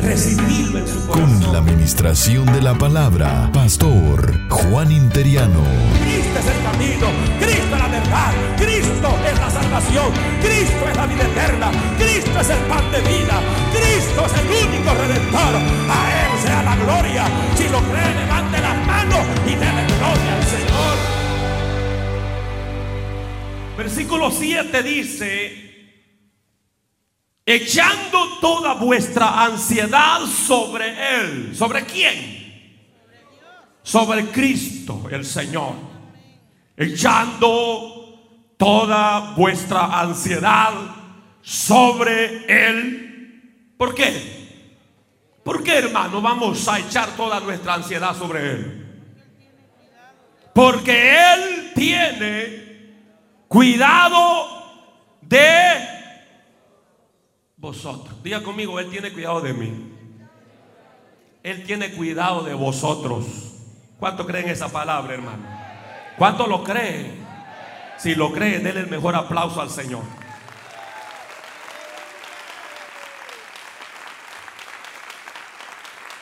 Recibirlo en su corazón. Con la administración de la palabra, Pastor Juan Interiano. Cristo es el camino, Cristo es la verdad, Cristo es la salvación, Cristo es la vida eterna, Cristo es el pan de vida, Cristo es el único redentor. A Él sea la gloria. Si lo cree, levante las manos y déle gloria al Señor. Versículo 7 dice, echando toda vuestra ansiedad sobre Él. ¿Sobre quién? Sobre Cristo el Señor. Echando toda vuestra ansiedad sobre Él. ¿Por qué? ¿Por qué, hermano, vamos a echar toda nuestra ansiedad sobre Él? Porque Él tiene cuidado de vosotros. Diga conmigo, Él tiene cuidado de mí. Él tiene cuidado de vosotros. ¿Cuánto creen esa palabra, hermano? ¿Cuánto lo creen? Si lo creen, denle el mejor aplauso al Señor.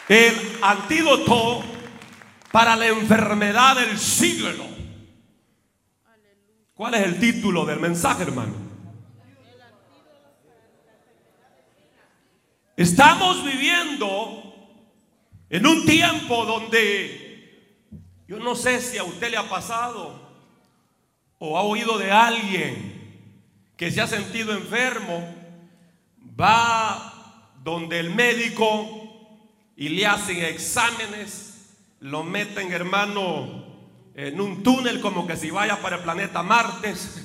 El antídoto para la enfermedad del siglo. ¿Cuál es el título del mensaje, hermano? Estamos viviendo en un tiempo donde yo no sé si a usted le ha pasado o ha oído de alguien que se ha sentido enfermo, va donde el médico y le hacen exámenes, lo meten, hermano, en un túnel como que si vaya para el planeta Martes.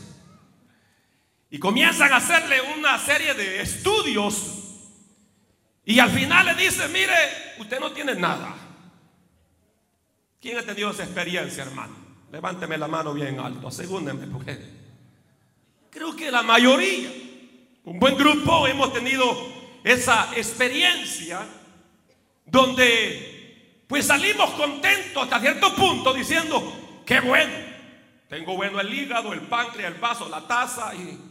Y comienzan a hacerle una serie de estudios. Y al final le dice, mire, usted no tiene nada. ¿Quién ha tenido esa experiencia, hermano? Levánteme la mano bien alto, asegúndenme, porque creo que la mayoría, un buen grupo, hemos tenido esa experiencia donde pues salimos contentos hasta cierto punto diciendo, qué bueno, tengo bueno el hígado, el páncreas, el vaso, la taza y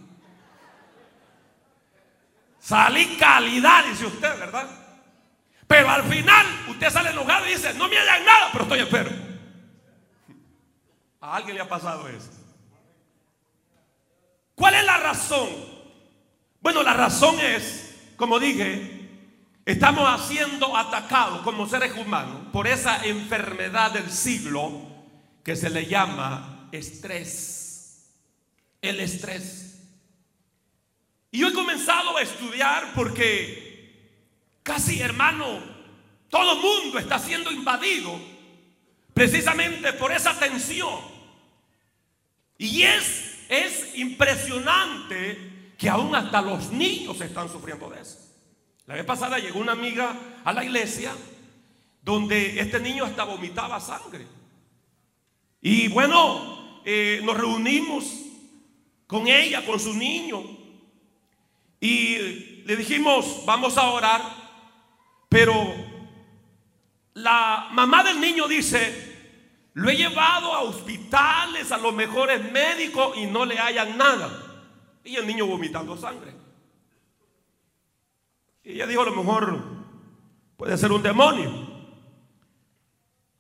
salí calidad, dice usted, ¿verdad? Pero al final usted sale enojado y dice, no me hagan nada, pero estoy enfermo. ¿A alguien le ha pasado eso? ¿Cuál es la razón? Bueno, la razón es, como dije, Estamos siendo atacados como seres humanos por esa enfermedad del siglo que se le llama estrés. El estrés. Y yo he comenzado a estudiar porque casi hermano, todo el mundo está siendo invadido precisamente por esa tensión. Y es, es impresionante que aún hasta los niños están sufriendo de eso. La vez pasada llegó una amiga a la iglesia donde este niño hasta vomitaba sangre. Y bueno, eh, nos reunimos con ella, con su niño. Y le dijimos, vamos a orar. Pero la mamá del niño dice, lo he llevado a hospitales, a los mejores médicos y no le hayan nada. Y el niño vomitando sangre. Y ella dijo, a lo mejor puede ser un demonio.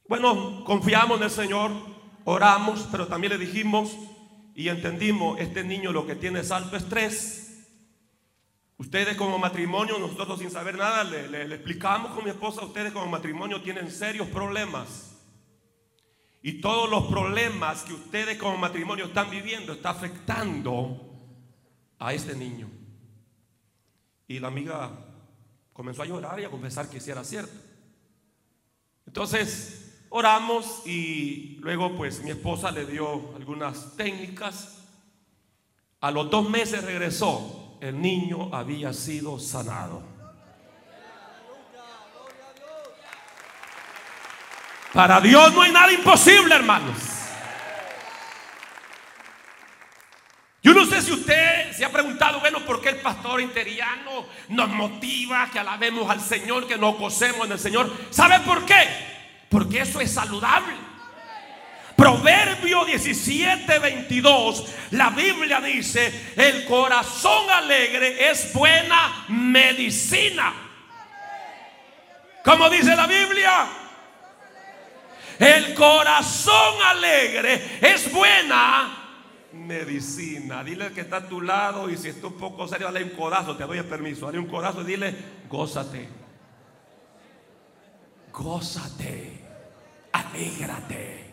Bueno, confiamos en el Señor, oramos, pero también le dijimos y entendimos, este niño lo que tiene es alto estrés. Ustedes como matrimonio, nosotros sin saber nada, le, explicamos con mi esposa, ustedes como matrimonio tienen serios problemas. Y todos los problemas que ustedes como matrimonio están viviendo está afectando a este niño. Y la amiga comenzó a llorar y a confesar que sí era cierto. Entonces oramos y luego pues mi esposa le dio algunas técnicas. A los dos meses regresó, el niño había sido sanado. Para Dios no hay nada imposible, hermanos. Yo no sé si usted se ha preguntado, bueno, ¿por qué el pastor interiano nos motiva que alabemos al Señor, que nos gocemos en el Señor? ¿Sabe por qué? Porque eso es saludable. Proverbio 17, 22, la Biblia dice, el corazón alegre es buena medicina. ¿Cómo dice la Biblia? El corazón alegre es buena medicina. Dile que está a tu lado y si está un poco serio, dale un codazo, te doy el permiso. Dale un codazo y dile, gózate. Gózate. Alégrate.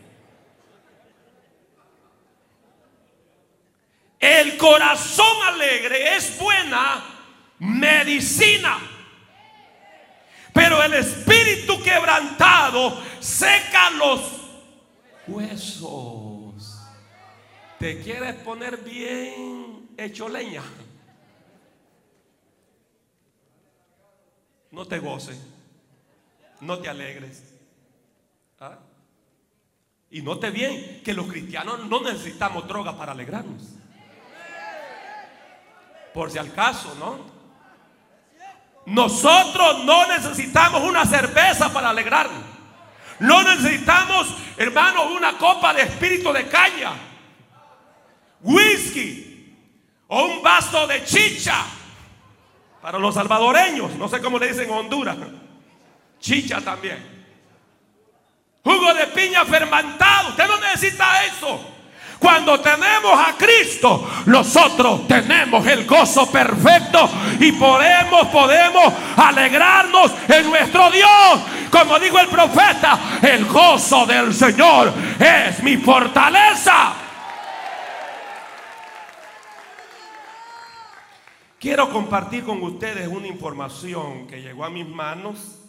El corazón alegre es buena medicina. Pero el espíritu quebrantado seca los huesos. ¿Te quieres poner bien hecho leña? No te goces. No te alegres. ¿Ah? Y note bien que los cristianos no necesitamos droga para alegrarnos. Por si al caso, ¿no? Nosotros no necesitamos una cerveza para alegrarnos. No necesitamos, hermanos, una copa de espíritu de caña, whisky o un vaso de chicha. Para los salvadoreños, no sé cómo le dicen en Honduras, chicha también. Jugo de piña fermentado, usted no necesita eso. Cuando tenemos a Cristo, nosotros tenemos el gozo perfecto y podemos, podemos alegrarnos en nuestro Dios. Como dijo el profeta, el gozo del Señor es mi fortaleza. Quiero compartir con ustedes una información que llegó a mis manos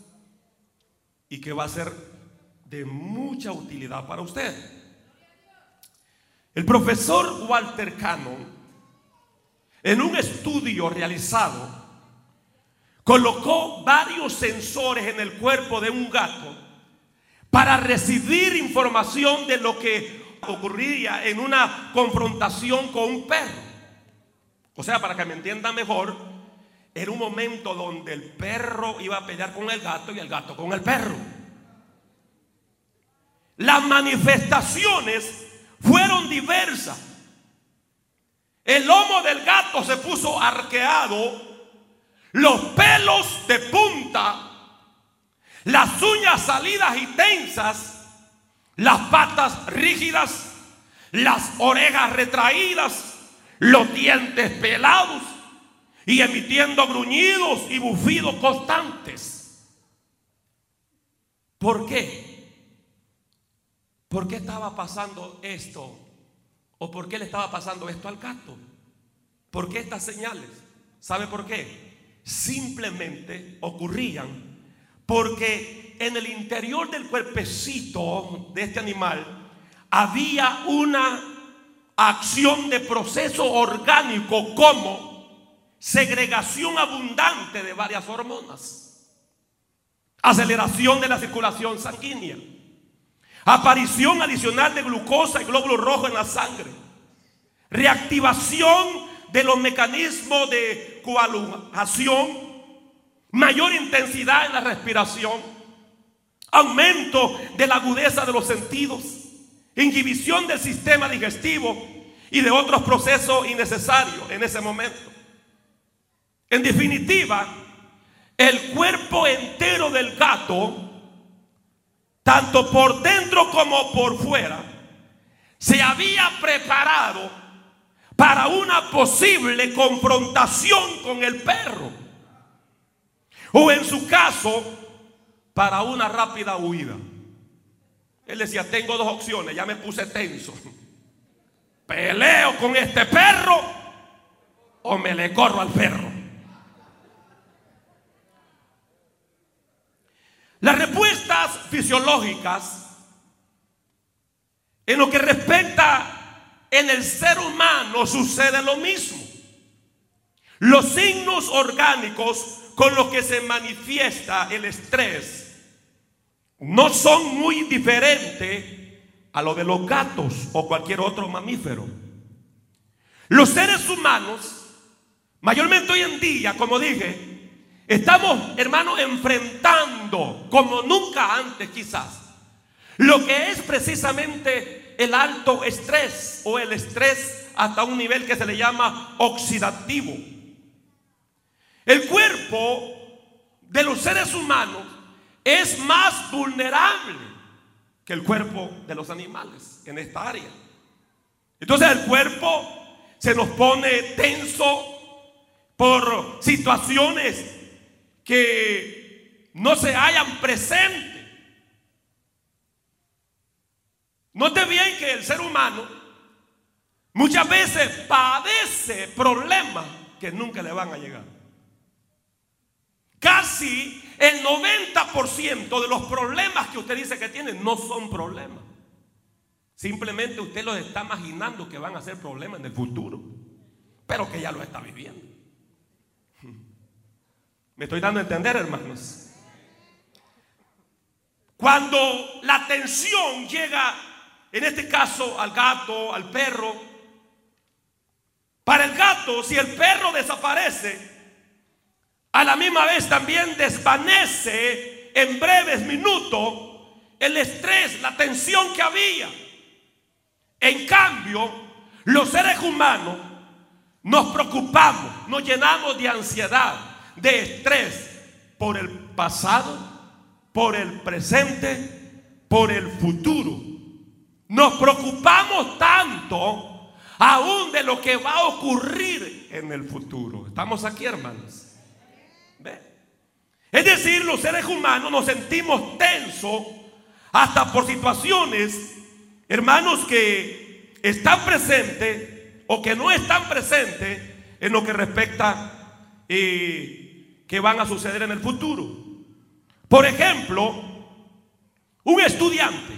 y que va a ser de mucha utilidad para usted. El profesor Walter Cannon, en un estudio realizado, colocó varios sensores en el cuerpo de un gato para recibir información de lo que ocurría en una confrontación con un perro. O sea, para que me entiendan mejor, era un momento donde el perro iba a pelear con el gato y el gato con el perro. Las manifestaciones fueron diversas. El lomo del gato se puso arqueado, los pelos de punta, las uñas salidas y tensas, las patas rígidas, las orejas retraídas, los dientes pelados y emitiendo gruñidos y bufidos constantes. ¿Por qué? ¿Por qué estaba pasando esto? ¿O por qué le estaba pasando esto al gato? ¿Por qué estas señales? ¿Sabe por qué? Simplemente ocurrían porque en el interior del cuerpecito de este animal había una acción de proceso orgánico como segregación abundante de varias hormonas, aceleración de la circulación sanguínea Aparición adicional de glucosa y glóbulos rojos en la sangre. Reactivación de los mecanismos de coagulación. Mayor intensidad en la respiración. Aumento de la agudeza de los sentidos. Inhibición del sistema digestivo y de otros procesos innecesarios en ese momento. En definitiva, el cuerpo entero del gato tanto por dentro como por fuera, se había preparado para una posible confrontación con el perro. O en su caso, para una rápida huida. Él decía, tengo dos opciones, ya me puse tenso. Peleo con este perro o me le corro al perro. Las respuestas fisiológicas en lo que respecta en el ser humano sucede lo mismo. Los signos orgánicos con los que se manifiesta el estrés no son muy diferentes a lo de los gatos o cualquier otro mamífero. Los seres humanos, mayormente hoy en día, como dije, estamos, hermanos, enfrentando como nunca antes quizás lo que es precisamente el alto estrés o el estrés hasta un nivel que se le llama oxidativo. El cuerpo de los seres humanos es más vulnerable que el cuerpo de los animales en esta área. Entonces el cuerpo se nos pone tenso por situaciones que no se hayan presente. Note bien que el ser humano muchas veces padece problemas que nunca le van a llegar. Casi el 90% de los problemas que usted dice que tiene no son problemas. Simplemente usted los está imaginando que van a ser problemas en el futuro, pero que ya lo está viviendo. ¿Me estoy dando a entender, hermanos? Cuando la tensión llega, en este caso, al gato, al perro, para el gato, si el perro desaparece, a la misma vez también desvanece en breves minutos el estrés, la tensión que había. En cambio, los seres humanos nos preocupamos, nos llenamos de ansiedad, de estrés por el pasado, por el presente, por el futuro. Nos preocupamos tanto aún de lo que va a ocurrir en el futuro. ¿Estamos aquí, hermanos? Es decir, los seres humanos nos sentimos tensos hasta por situaciones hermanos que están presentes o que no están presentes en lo que respecta eh, que van a suceder en el futuro. Por ejemplo, un estudiante,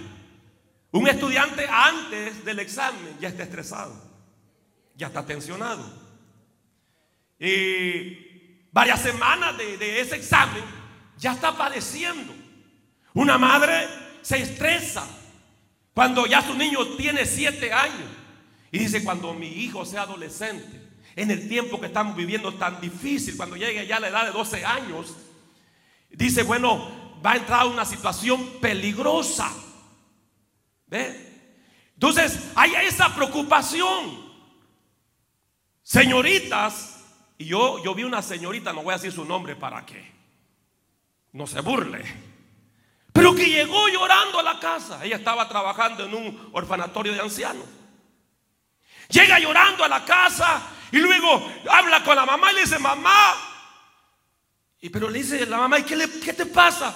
un estudiante antes del examen ya está estresado, ya está tensionado. Y varias semanas de, de ese examen ya está padeciendo. Una madre se estresa cuando ya su niño tiene siete años. Y dice, cuando mi hijo sea adolescente, en el tiempo que estamos viviendo tan difícil, cuando llegue ya a la edad de 12 años, dice, bueno, va a entrar una situación peligrosa. ¿Ve? Entonces, hay esa preocupación. Señoritas, y yo, yo vi una señorita, no voy a decir su nombre para que no se burle. Pero que llegó llorando a la casa. Ella estaba trabajando en un orfanatorio de ancianos. Llega llorando a la casa y luego habla con la mamá y le dice, mamá. Y pero le dice la mamá, ¿y qué, qué te pasa?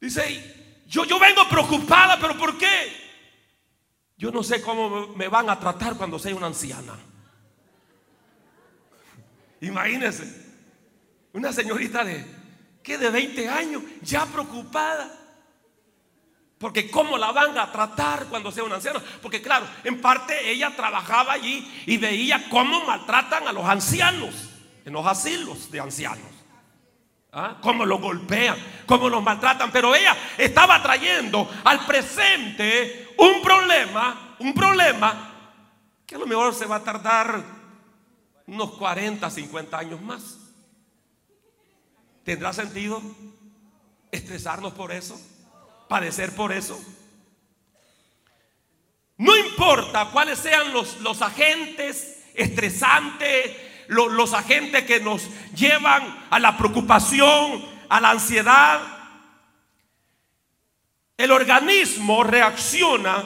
Dice, yo, yo vengo preocupada, pero ¿por qué? Yo no sé cómo me van a tratar cuando sea una anciana. Imagínense, una señorita de que de 20 años, ya preocupada. Porque cómo la van a tratar cuando sea una anciana. Porque claro, en parte ella trabajaba allí y veía cómo maltratan a los ancianos en los asilos de ancianos. ¿Ah? Cómo los golpean, cómo los maltratan. Pero ella estaba trayendo al presente un problema, un problema que a lo mejor se va a tardar unos 40, 50 años más. ¿Tendrá sentido estresarnos por eso? ¿Padecer por eso? No importa cuáles sean los, los agentes estresantes, los, los agentes que nos llevan a la preocupación, a la ansiedad. El organismo reacciona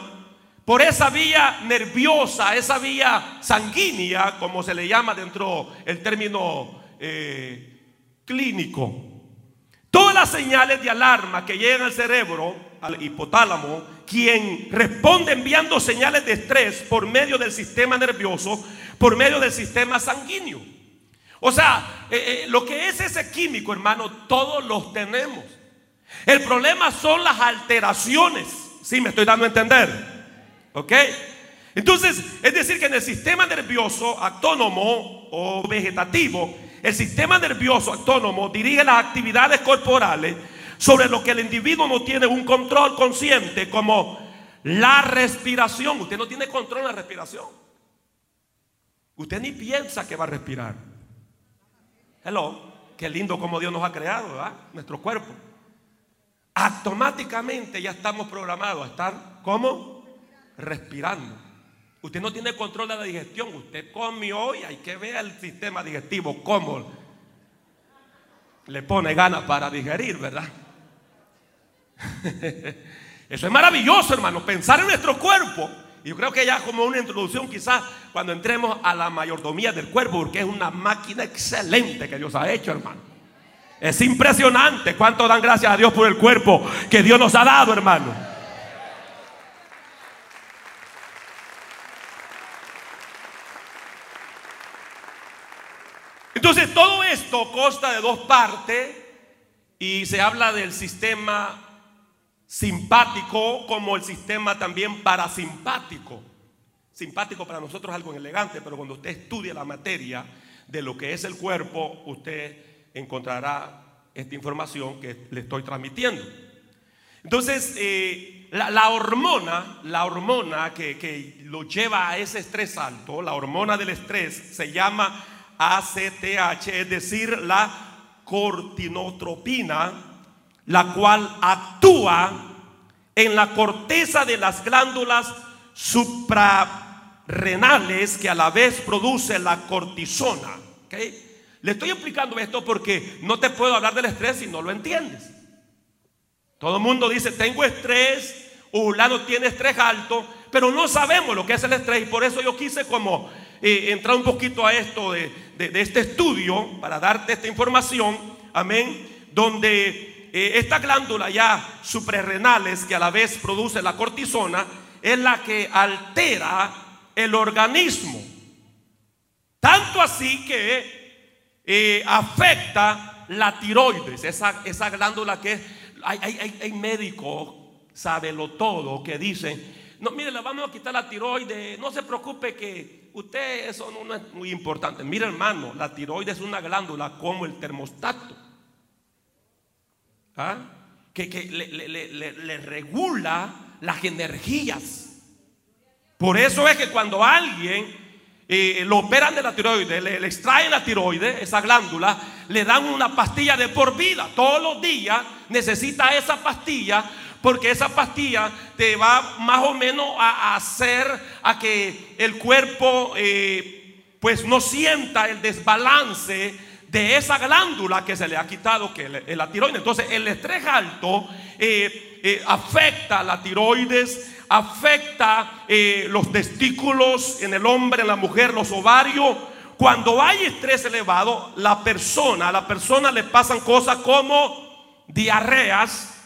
por esa vía nerviosa, esa vía sanguínea, como se le llama dentro el término eh, clínico. Todas las señales de alarma que llegan al cerebro, al hipotálamo, quien responde enviando señales de estrés por medio del sistema nervioso, por medio del sistema sanguíneo. O sea, eh, eh, lo que es ese químico, hermano, todos los tenemos. El problema son las alteraciones. Si me estoy dando a entender. ¿Ok? Entonces, es decir, que en el sistema nervioso autónomo o vegetativo, el sistema nervioso autónomo dirige las actividades corporales sobre lo que el individuo no tiene un control consciente, como la respiración. Usted no tiene control en la respiración. Usted ni piensa que va a respirar. Hello, qué lindo como Dios nos ha creado, ¿verdad? Nuestro cuerpo. Automáticamente ya estamos programados a estar, ¿cómo? Respirando. Usted no tiene control de la digestión. Usted come hoy, hay que ver el sistema digestivo, cómo le pone ganas para digerir, ¿verdad? Eso es maravilloso, hermano, pensar en nuestro cuerpo. Y yo creo que ya como una introducción quizás cuando entremos a la mayordomía del cuerpo, porque es una máquina excelente que Dios ha hecho, hermano. Es impresionante cuánto dan gracias a Dios por el cuerpo que Dios nos ha dado, hermano. Entonces todo esto consta de dos partes y se habla del sistema simpático como el sistema también parasimpático. Simpático para nosotros es algo elegante, pero cuando usted estudia la materia de lo que es el cuerpo, usted encontrará esta información que le estoy transmitiendo. Entonces, eh, la, hormona, la hormona que, que lo lleva a ese estrés alto, la hormona del estrés, se llama ACTH, es decir, la cortinotropina la cual actúa en la corteza de las glándulas suprarrenales que a la vez produce la cortisona. Le estoy explicando esto porque no te puedo hablar del estrés si no lo entiendes. Todo el mundo dice, tengo estrés, Ulano tiene estrés alto, pero no sabemos lo que es el estrés y por eso yo quise como entrar un poquito a esto de, de este estudio para darte esta información, amén, donde eh, esta glándula ya suprarrenales que a la vez produce la cortisona es la que altera el organismo. Tanto así que eh, afecta la tiroides, esa, esa glándula que hay, hay, hay médicos, sábelo todo, que dicen, no, mire, le vamos a quitar la tiroides, no se preocupe que usted eso no, es muy importante. Mire hermano, la tiroides es una glándula como el termostato. ¿Ah? que, le, regula las energías. Por eso es que cuando alguien eh, lo operan de la tiroides, le, extraen la tiroides, esa glándula, le dan una pastilla de por vida. Todos los días necesita esa pastilla porque esa pastilla te va más o menos a, hacer a que el cuerpo eh, pues no sienta el desbalance de esa glándula que se le ha quitado, que es la tiroides. Entonces, el estrés alto eh, eh, afecta la tiroides, afecta los testículos en el hombre, en la mujer, los ovarios. Cuando hay estrés elevado, la persona, a la persona le pasan cosas como diarreas,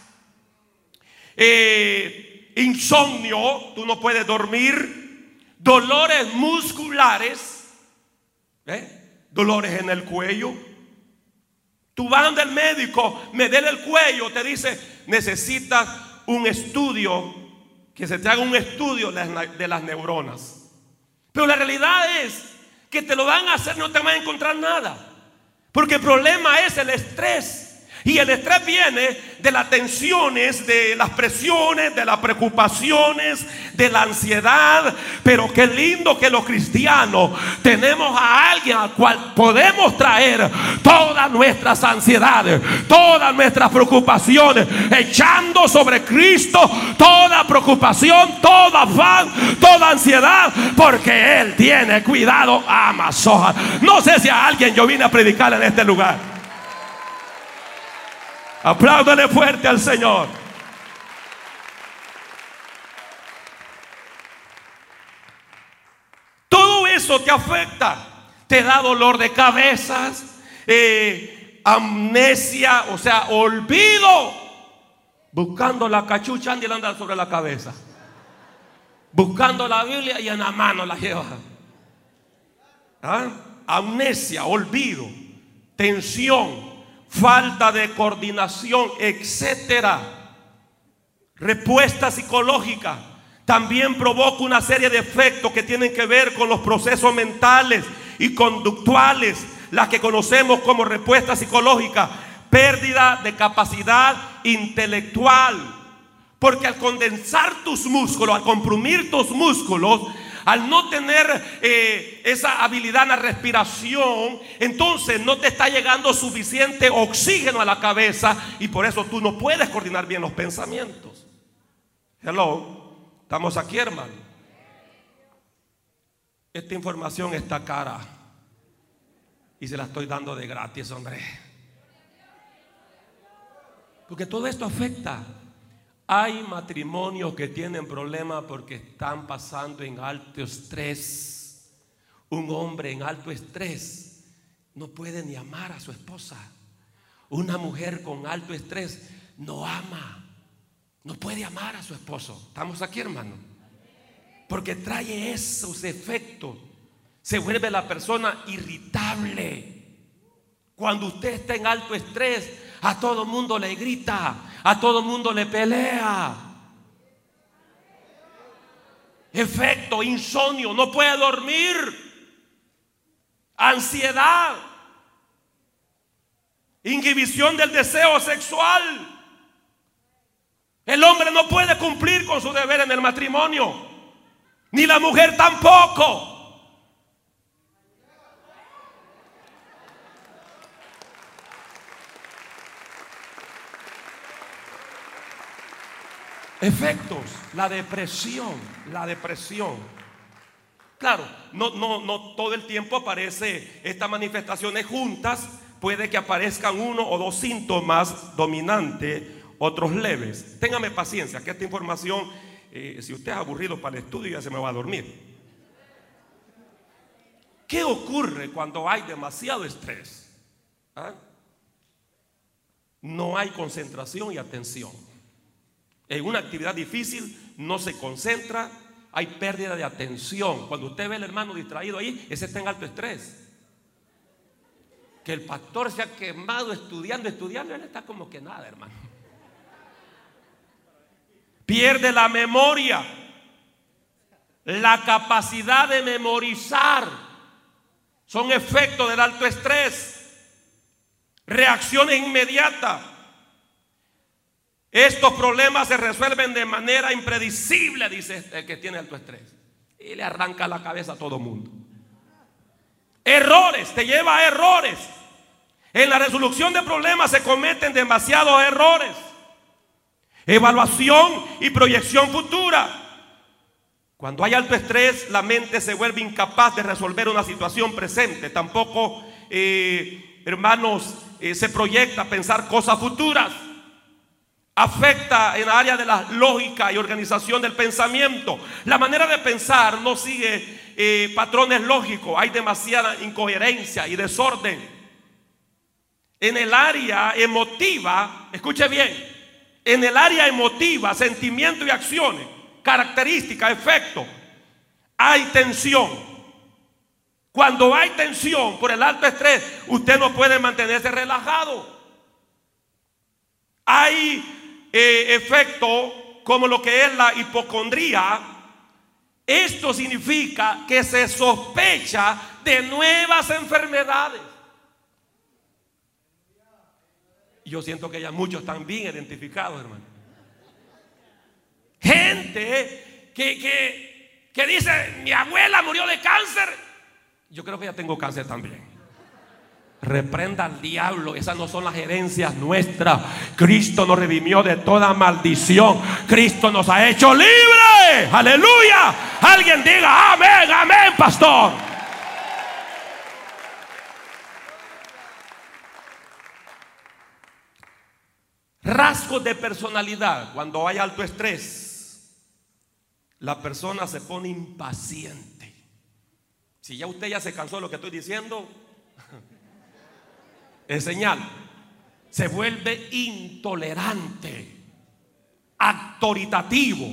insomnio, tú no puedes dormir, dolores musculares, ¿eh? dolores en el cuello. Tú vas donde el médico, me duele el cuello, te dice, necesitas un estudio, que se te haga un estudio de las neuronas. Pero la realidad es que te lo van a hacer, no te van a encontrar nada. Porque el problema es el estrés. Y el estrés viene de las tensiones, de las presiones, de las preocupaciones, de la ansiedad. Pero qué lindo que los cristianos tenemos a alguien al cual podemos traer todas nuestras ansiedades, todas nuestras preocupaciones, echando sobre Cristo toda preocupación, toda afán, toda ansiedad, porque Él tiene cuidado a Amazonas. No sé si a alguien yo vine a predicar en este lugar. Apláudale fuerte al Señor. Todo eso te afecta. Te da dolor de cabezas, eh, amnesia, o sea, olvido. Buscando la cachucha, Andy anda sobre la cabeza. Buscando la Biblia y en la mano la lleva. ¿Ah? Amnesia, olvido, tensión, falta de coordinación, etcétera. Respuesta psicológica también provoca una serie de efectos que tienen que ver con los procesos mentales y conductuales, las que conocemos como respuesta psicológica. pérdida de capacidad intelectual. Porque al condensar tus músculos, al comprimir tus músculos, al no tener eh, esa habilidad en la respiración, entonces no te está llegando suficiente oxígeno a la cabeza y por eso tú no puedes coordinar bien los pensamientos. Hello, estamos aquí, hermano. Esta información está cara y se la estoy dando de gratis, hombre. Porque todo esto afecta hay matrimonios que tienen problemas porque están pasando en alto estrés. Un hombre en alto estrés no puede ni amar a su esposa. Una mujer con alto estrés no ama, no puede amar a su esposo. ¿Estamos aquí, hermano? Porque trae esos efectos. Se vuelve la persona irritable. Cuando usted está en alto estrés, a todo mundo le grita, a todo mundo le pelea. Efecto, insomnio, no puede dormir. Ansiedad. Inhibición del deseo sexual. El hombre no puede cumplir con su deber en el matrimonio. Ni la mujer tampoco. Efectos, la depresión, la depresión. Claro, no, no, no todo el tiempo aparece estas manifestaciones juntas, puede que aparezcan uno o dos síntomas dominantes, otros leves. Téngame paciencia, que esta información, eh, si usted es aburrido para el estudio, ya se me va a dormir. ¿Qué ocurre cuando hay demasiado estrés? ¿Ah? No hay concentración y atención. En una actividad difícil no se concentra, hay pérdida de atención. Cuando usted ve al hermano distraído ahí, ese está en alto estrés. Que el pastor se ha quemado estudiando, estudiando, él está como que nada, hermano. Pierde la memoria, la capacidad de memorizar. Son efectos del alto estrés. Reacciones inmediatas estos problemas se resuelven de manera impredecible, dice el que tiene alto estrés. Y le arranca la cabeza a todo mundo. Errores, te lleva a errores. En la resolución de problemas se cometen demasiados errores. Evaluación y proyección futura. Cuando hay alto estrés, la mente se vuelve incapaz de resolver una situación presente. Tampoco, eh, hermanos, eh, se proyecta a pensar cosas futuras afecta en el área de la lógica y organización del pensamiento. La manera de pensar no sigue eh, patrones lógicos, hay demasiada incoherencia y desorden. En el área emotiva, escuche bien, en el área emotiva, sentimiento y acciones, características, efectos, hay tensión. Cuando hay tensión por el alto estrés, usted no puede mantenerse relajado. Hay eh, efecto como lo que es la hipocondría, esto significa que se sospecha de nuevas enfermedades. Yo siento que ya muchos están bien identificados, hermano. Gente que, que, que dice, mi abuela murió de cáncer. Yo creo que ya tengo cáncer también. Reprenda al diablo, esas no son las herencias nuestras. Cristo nos redimió de toda maldición. Cristo nos ha hecho libre. Aleluya. Alguien diga amén, amén, pastor. Rasgos de personalidad. Cuando hay alto estrés, la persona se pone impaciente. Si ya usted ya se cansó de lo que estoy diciendo, es señal. Se vuelve intolerante, autoritativo,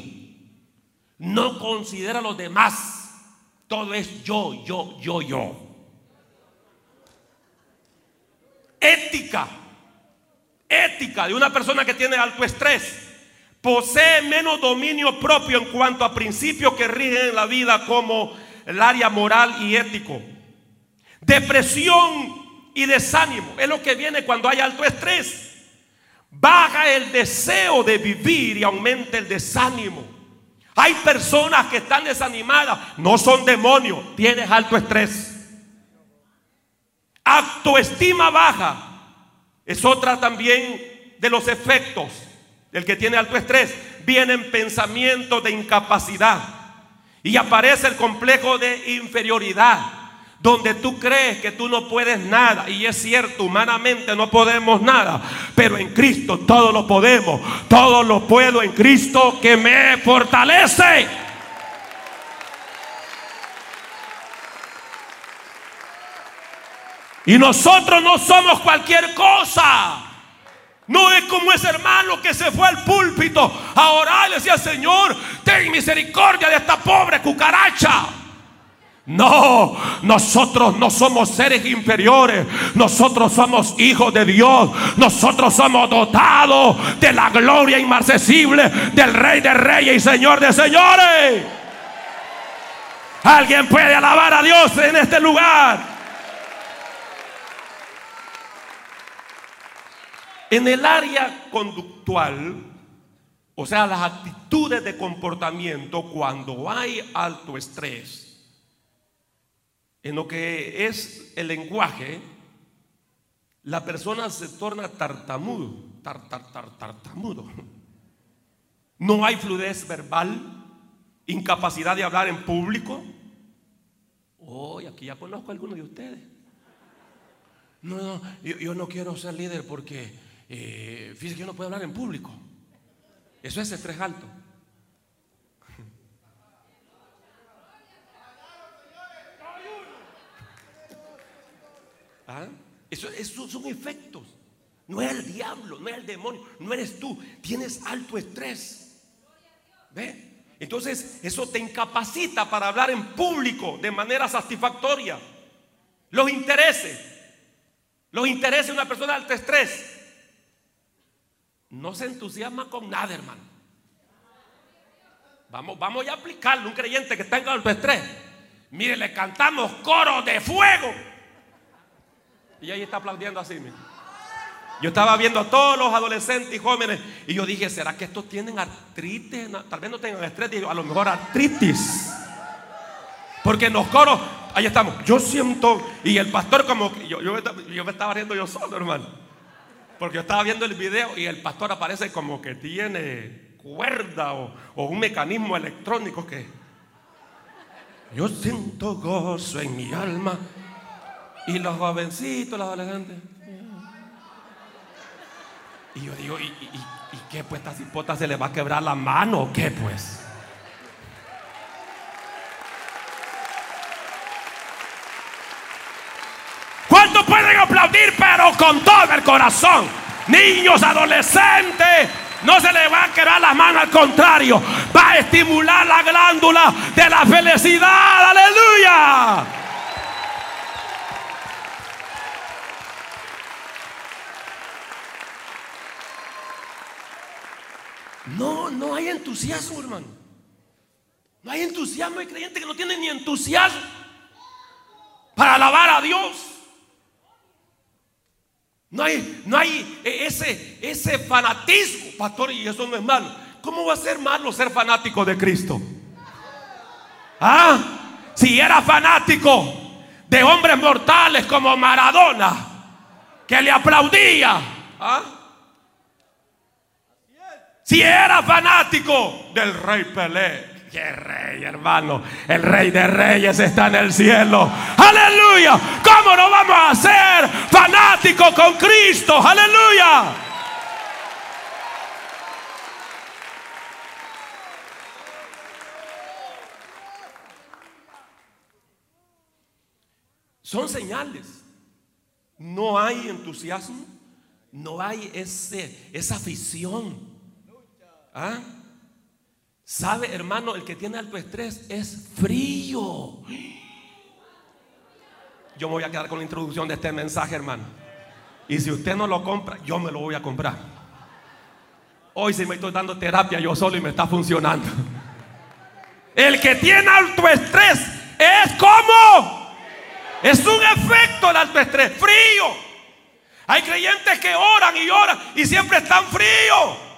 no considera a los demás. Todo es yo, yo, yo, yo. Ética, ética de una persona que tiene alto estrés. Posee menos dominio propio en cuanto a principios que rigen la vida como el área moral y ético. Depresión y desánimo. Es lo que viene cuando hay alto estrés. Baja el deseo de vivir y aumenta el desánimo. Hay personas que están desanimadas, no son demonios, tienes alto estrés. Autoestima baja es otra también de los efectos del que tiene alto estrés. Vienen pensamientos de incapacidad y aparece el complejo de inferioridad, donde tú crees que tú no puedes nada. Y es cierto, humanamente no podemos nada, pero en Cristo todo lo podemos. Todo lo puedo en Cristo que me fortalece. Y nosotros no somos cualquier cosa. No es como ese hermano que se fue al púlpito a orar y decía, Señor, ten misericordia de esta pobre cucaracha. No, nosotros no somos seres inferiores. Nosotros somos hijos de Dios. Nosotros somos dotados de la gloria inmarcesible del Rey de Reyes y Señor de Señores. Alguien puede alabar a Dios en este lugar. En el área conductual, o sea, las actitudes de comportamiento cuando hay alto estrés, en lo que es el lenguaje, la persona se torna tartamudo, tar, tartamudo. No hay fluidez verbal, incapacidad de hablar en público. Hoy aquí ya conozco a algunos de ustedes. No, no, yo, no quiero ser líder porque eh, fíjese que yo no puedo hablar en público. Eso es estrés alto. ¿Ah? Eso, son efectos. No es el diablo, no es el demonio, no eres tú. Tienes alto estrés. ¿Ve? Entonces, eso te incapacita para hablar en público de manera satisfactoria. Los intereses. Los intereses de una persona de alto estrés no se entusiasma con nada, hermano. Vamos, vamos a aplicarlo. Un creyente que tenga alto estrés. Mire, le cantamos coro de fuego. Y ahí está aplaudiendo así. Yo estaba viendo a todos los adolescentes y jóvenes y yo dije, ¿será que estos tienen artritis? tal vez no tengan estrés, a lo mejor artritis. Porque en los coros, ahí estamos. Yo siento, y el pastor como, yo, yo, me estaba riendo yo solo, hermano. Porque yo estaba viendo el video y el pastor aparece como que tiene cuerda o, un mecanismo electrónico que yo siento gozo en mi alma. Y los jovencitos, los adolescentes. Y yo digo, ¿y, qué pues esta cipota se le va a quebrar la mano o qué pues? ¿Cuántos pueden aplaudir pero con todo el corazón? Niños, adolescentes, no se le va a quedar las manos, al contrario, va a estimular la glándula de la felicidad. Aleluya. No, no hay entusiasmo, hermano. No hay entusiasmo. Hay creyentes que no tienen ni entusiasmo para alabar a Dios. No hay, no hay ese, ese fanatismo, pastor, y eso no es malo. ¿Cómo va a ser malo ser fanático de Cristo? Ah, si era fanático de hombres mortales como Maradona, que le aplaudía. ¿ah? Si era fanático del rey Pelé, ¡Qué rey, hermano! El rey de reyes está en el cielo. ¡Aleluya! ¿Cómo no vamos a ser fanáticos con Cristo? ¡Aleluya! Son señales. No hay entusiasmo, no hay ese, esa afición. ¿Ah? ¿Sabe, hermano? El que tiene alto estrés es frío. Yo me voy a quedar con la introducción de este mensaje, hermano. Y si usted no lo compra, yo me lo voy a comprar. Hoy si me estoy dando terapia yo solo y me está funcionando. El que tiene alto estrés es como. Es un efecto el alto estrés? Frío. Hay creyentes que oran y oran y siempre están fríos.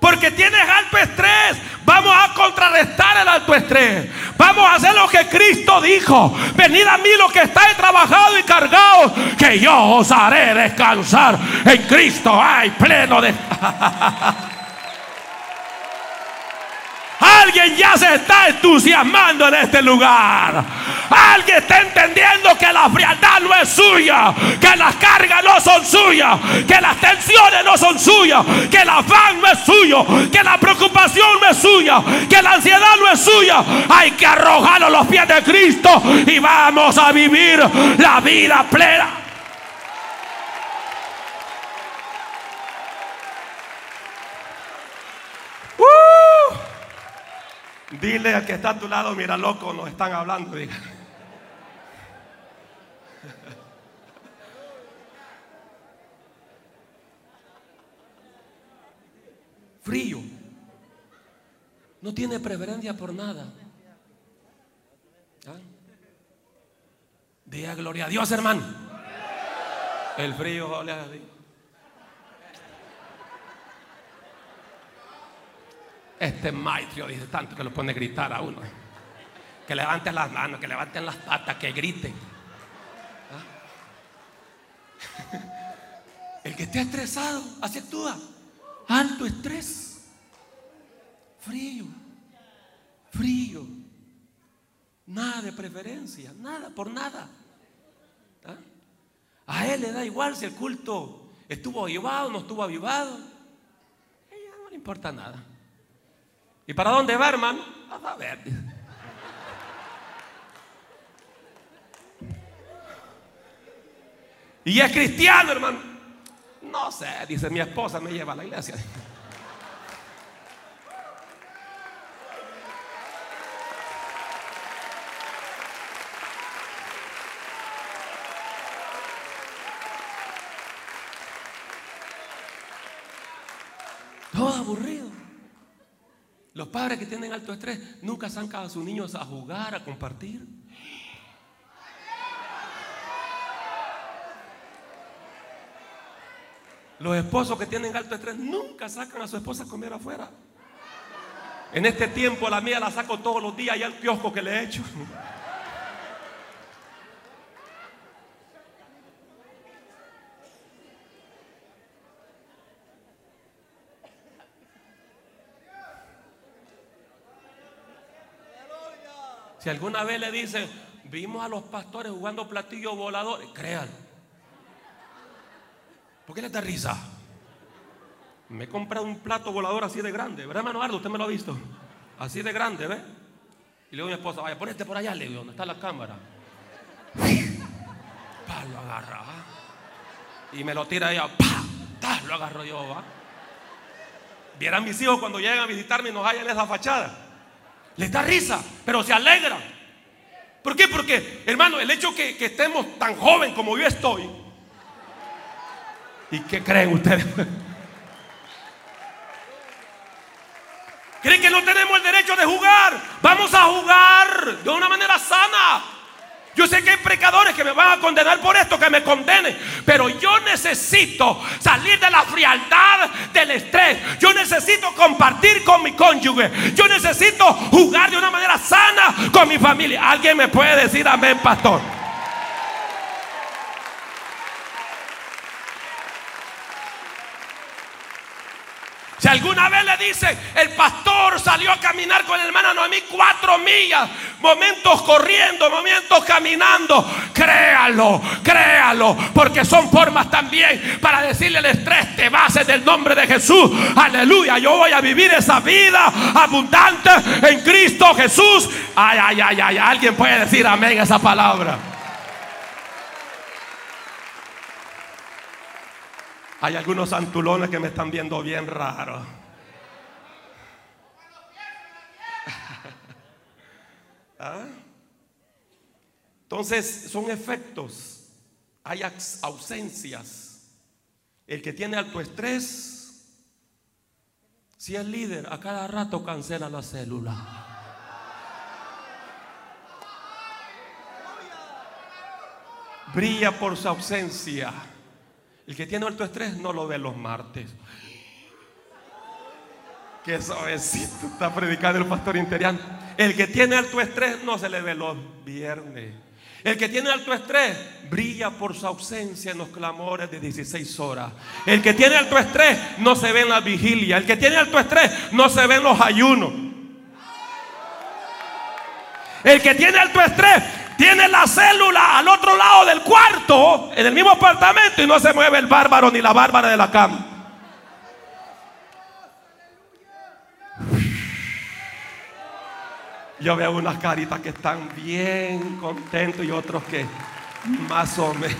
Porque tienes alto estrés. Vamos a contrarrestar el alto estrés. Vamos a hacer lo que Cristo dijo. Venid a mí los que estáis trabajados y cargados. Que yo os haré descansar en Cristo. Ay, pleno de... Alguien ya se está entusiasmando en este lugar. Alguien está entendiendo que la frialdad no es suya, que las cargas no son suyas, que las tensiones no son suyas, que el afán no es suyo, que la preocupación no es suya, que la ansiedad no es suya. Hay que arrojarlo a los pies de Cristo y vamos a vivir la vida plena. Dile al que está a tu lado, mira loco, nos están hablando. Diga. Frío. No tiene preferencia por nada. ¿Ah? Diga gloria a Dios, hermano. El frío, a Dios. Este maestro dice tanto que lo pone a gritar a uno. Que levanten las manos, que levanten las patas, que griten. ¿Ah? El que esté estresado, así actúa. Alto estrés. Frío. Frío. Nada de preferencia. Nada por nada. ¿Ah? A él le da igual si el culto estuvo avivado o no estuvo avivado. A ella no le importa nada. ¿Y para dónde va, hermano? A ver. Y es cristiano, hermano. No sé, dice mi esposa me lleva a la iglesia. Todo aburrido. Los padres que tienen alto estrés nunca sacan a sus niños a jugar, a compartir. Los esposos que tienen alto estrés nunca sacan a su esposa a comer afuera. En este tiempo la mía la saco todos los días y al kiosco que le he hecho. Si alguna vez le dicen, vimos a los pastores jugando platillos voladores, créanlo. ¿Por qué le da risa? Me he comprado un plato volador así de grande, ¿verdad, hermano Ardo? Usted me lo ha visto. Así de grande, ¿ve? Y le digo a mi esposa, vaya, ponete por allá, le digo, ¿dónde está la cámara? Pa, lo agarra. Y me lo tira ella, pa, lo agarro yo, ¿va? Vieran mis hijos cuando llegan a visitarme y nos hallan esa fachada. Les da risa, pero se alegran. ¿Por qué? Porque, hermano, el hecho que, que estemos tan joven como yo estoy. ¿Y qué creen ustedes? ¿Creen que no tenemos el derecho de jugar? Vamos a jugar de una manera sana. Yo sé que hay pecadores que me van a condenar por esto, que me condenen. Pero yo necesito salir de la frialdad del estrés. Yo necesito compartir con mi cónyuge. Yo necesito jugar de una manera sana con mi familia. ¿Alguien me puede decir amén, pastor? Si alguna vez le dicen, el pastor salió a caminar con la hermana Noemí cuatro millas, momentos corriendo, momentos caminando, créalo, créalo, porque son formas también para decirle al estrés, te bases del nombre de Jesús, aleluya, yo voy a vivir esa vida abundante en Cristo Jesús. Ay, ay, ay, ay, alguien puede decir amén esa palabra. Hay algunos santulones que me están viendo bien raro. ¿Ah? Entonces son efectos, hay ausencias. El que tiene alto estrés, si es líder, a cada rato cancela la célula. brilla por su ausencia. El que tiene alto estrés no lo ve los martes. Qué suavecito está predicando el pastor interior. El que tiene alto estrés no se le ve los viernes. El que tiene alto estrés brilla por su ausencia en los clamores de 16 horas. El que tiene alto estrés no se ve en la vigilia. El que tiene alto estrés no se ve en los ayunos. El que tiene alto estrés tiene la célula al otro lado del cuarto, en el mismo apartamento, y no se mueve el bárbaro ni la bárbara de la cama. Yo veo unas caritas que están bien contentos y otros que más o menos.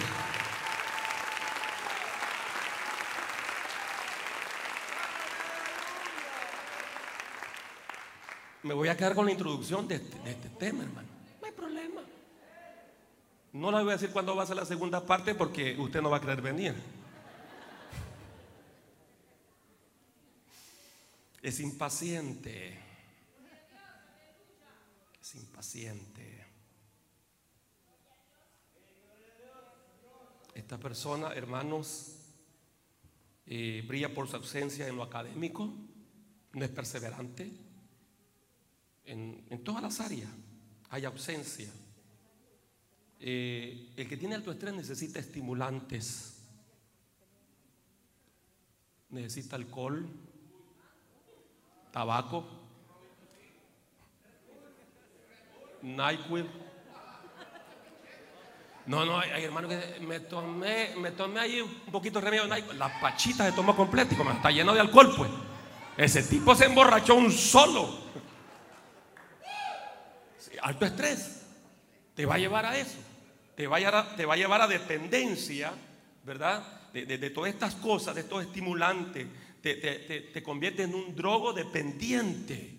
Me voy a quedar con la introducción de este, de este tema, hermano. No hay problema. No le voy a decir cuándo va a ser la segunda parte porque usted no va a querer venir. Es impaciente. Es impaciente. Esta persona, hermanos, eh, brilla por su ausencia en lo académico, no es perseverante. En todas las áreas hay ausencia. Eh, el que tiene alto estrés necesita estimulantes, necesita alcohol, tabaco, NyQuil. No, no, hay, hermano que me tomé, me tomé ahí un poquito de remedio de NyQuil. La pachita se tomó completo y como está lleno de alcohol, pues. Ese tipo se emborrachó un solo. alto estrés te va a llevar a eso te va a, llevar a dependencia, ¿verdad? De, todas estas cosas, de estos estimulantes. Te, te, te convierte en un drogo dependiente.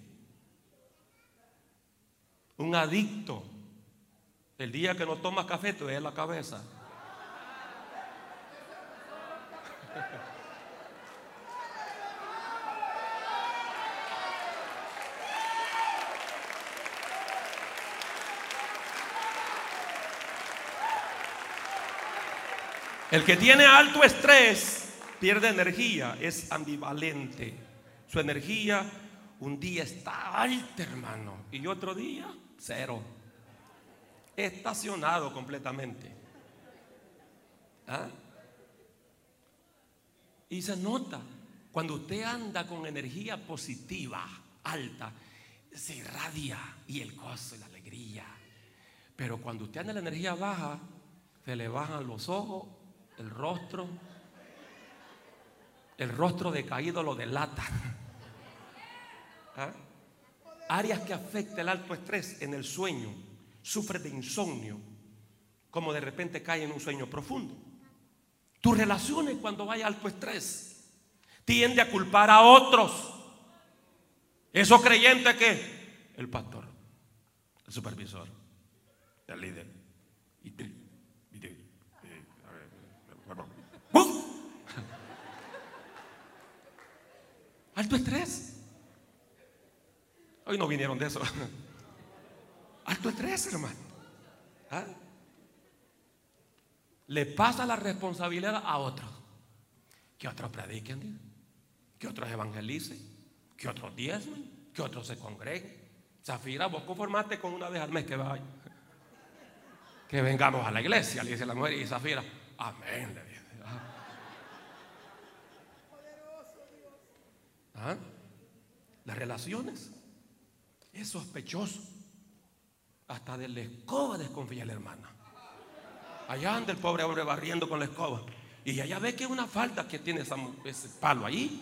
Un adicto. El día que no tomas café te en la cabeza. El que tiene alto estrés pierde energía, es ambivalente. Su energía un día está alta, hermano, y otro día cero. Estacionado completamente. ¿Ah? Y se nota, cuando usted anda con energía positiva, alta, se irradia y el gozo y la alegría. Pero cuando usted anda en la energía baja, se le bajan los ojos el rostro, el rostro decaído lo delata. ¿Ah? Áreas que afectan el alto estrés en el sueño, sufre de insomnio, como de repente cae en un sueño profundo. Tus relaciones cuando vaya alto estrés tiende a culpar a otros. Esos creyentes que el pastor, el supervisor, el líder, y Alto estrés. Hoy no vinieron de eso. Alto estrés, hermano. ¿Ah? Le pasa la responsabilidad a otros. Que otros prediquen, que otros evangelicen, que otros diezmen, que otros se congreguen. Zafira, vos conformaste con una vez al mes que vaya. Que vengamos a la iglesia, le dice la mujer. Y Zafira, amén, le dice. ¿Ah? Las relaciones. Es sospechoso. Hasta de la escoba desconfía la hermana. Allá anda el pobre hombre barriendo con la escoba. Y allá ve que una falta que tiene ese palo ahí.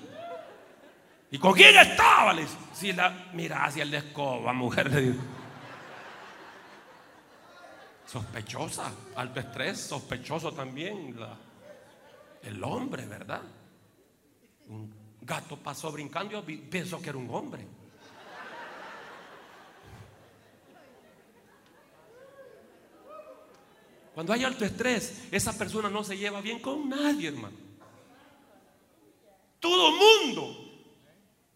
¿Y con quién estaba? si la, mira hacia el de escoba, mujer. Le Sospechosa, alto estrés, sospechoso también el hombre, ¿verdad? Un gato pasó brincando y pensó que era un hombre. Cuando hay alto estrés, esa persona no se lleva bien con nadie, hermano. Todo mundo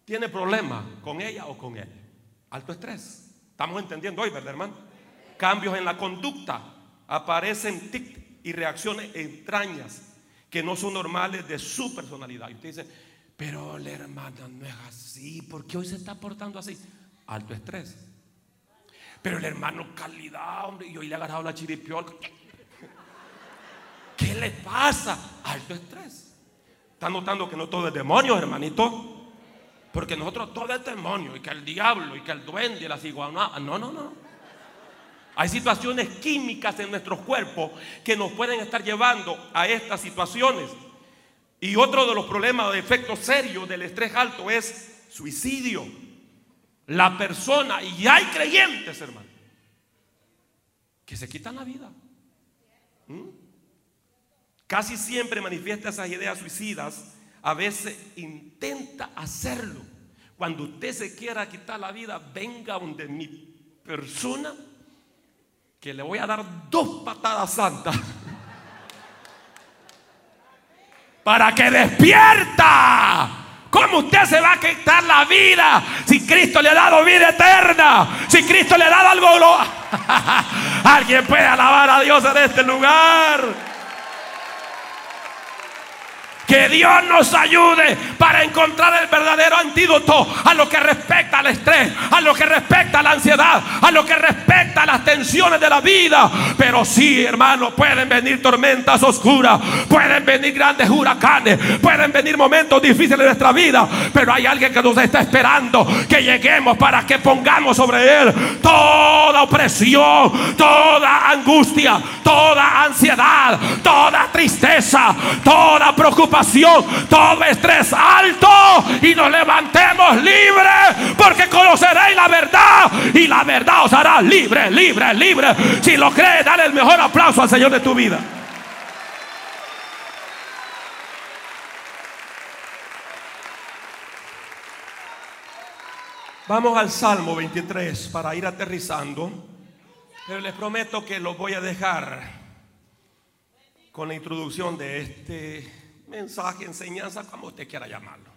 tiene problemas con ella o con él. Alto estrés. Estamos entendiendo hoy, ¿verdad, hermano? Cambios en la conducta. Aparecen tic, y reacciones extrañas que no son normales de su personalidad. Y usted dice, pero la hermana no es así, ¿por qué hoy se está portando así? Alto estrés. Pero el hermano calidad, hombre, y hoy le ha agarrado la chiripiola. ¿Qué le pasa? Alto estrés. ¿Está notando que no todo es demonio, hermanito? Porque nosotros todo es demonio, y que el diablo, y que el duende, las iguanas. No, no, no. Hay situaciones químicas en nuestros cuerpos que nos pueden estar llevando a estas situaciones. Y otro de los problemas de efectos serios del estrés alto es suicidio. La persona, y hay creyentes, hermano, que se quitan la vida. ¿Mm? Casi siempre manifiesta esas ideas suicidas. A veces intenta hacerlo. Cuando usted se quiera quitar la vida, venga donde mi persona, que le voy a dar dos patadas santas para que despierta. ¿Cómo usted se va a quitar la vida si Cristo le ha dado vida eterna? Si Cristo le ha dado algo... Alguien puede alabar a Dios en este lugar. Que Dios nos ayude para encontrar el verdadero antídoto a lo que respecta al estrés, a lo que respecta a la ansiedad, a lo que respecta a las tensiones de la vida. Pero sí, hermano, pueden venir tormentas oscuras, pueden venir grandes huracanes, pueden venir momentos difíciles de nuestra vida. Pero hay alguien que nos está esperando que lleguemos para que pongamos sobre él toda opresión, toda angustia, toda ansiedad, toda tristeza, toda preocupación todo estrés alto y nos levantemos libres porque conoceréis la verdad y la verdad os hará libre, libre, libre. Si lo crees, dale el mejor aplauso al Señor de tu vida. Vamos al Salmo 23 para ir aterrizando. Pero les prometo que lo voy a dejar con la introducción de este mensaje, enseñanza, como usted quiera llamarlo.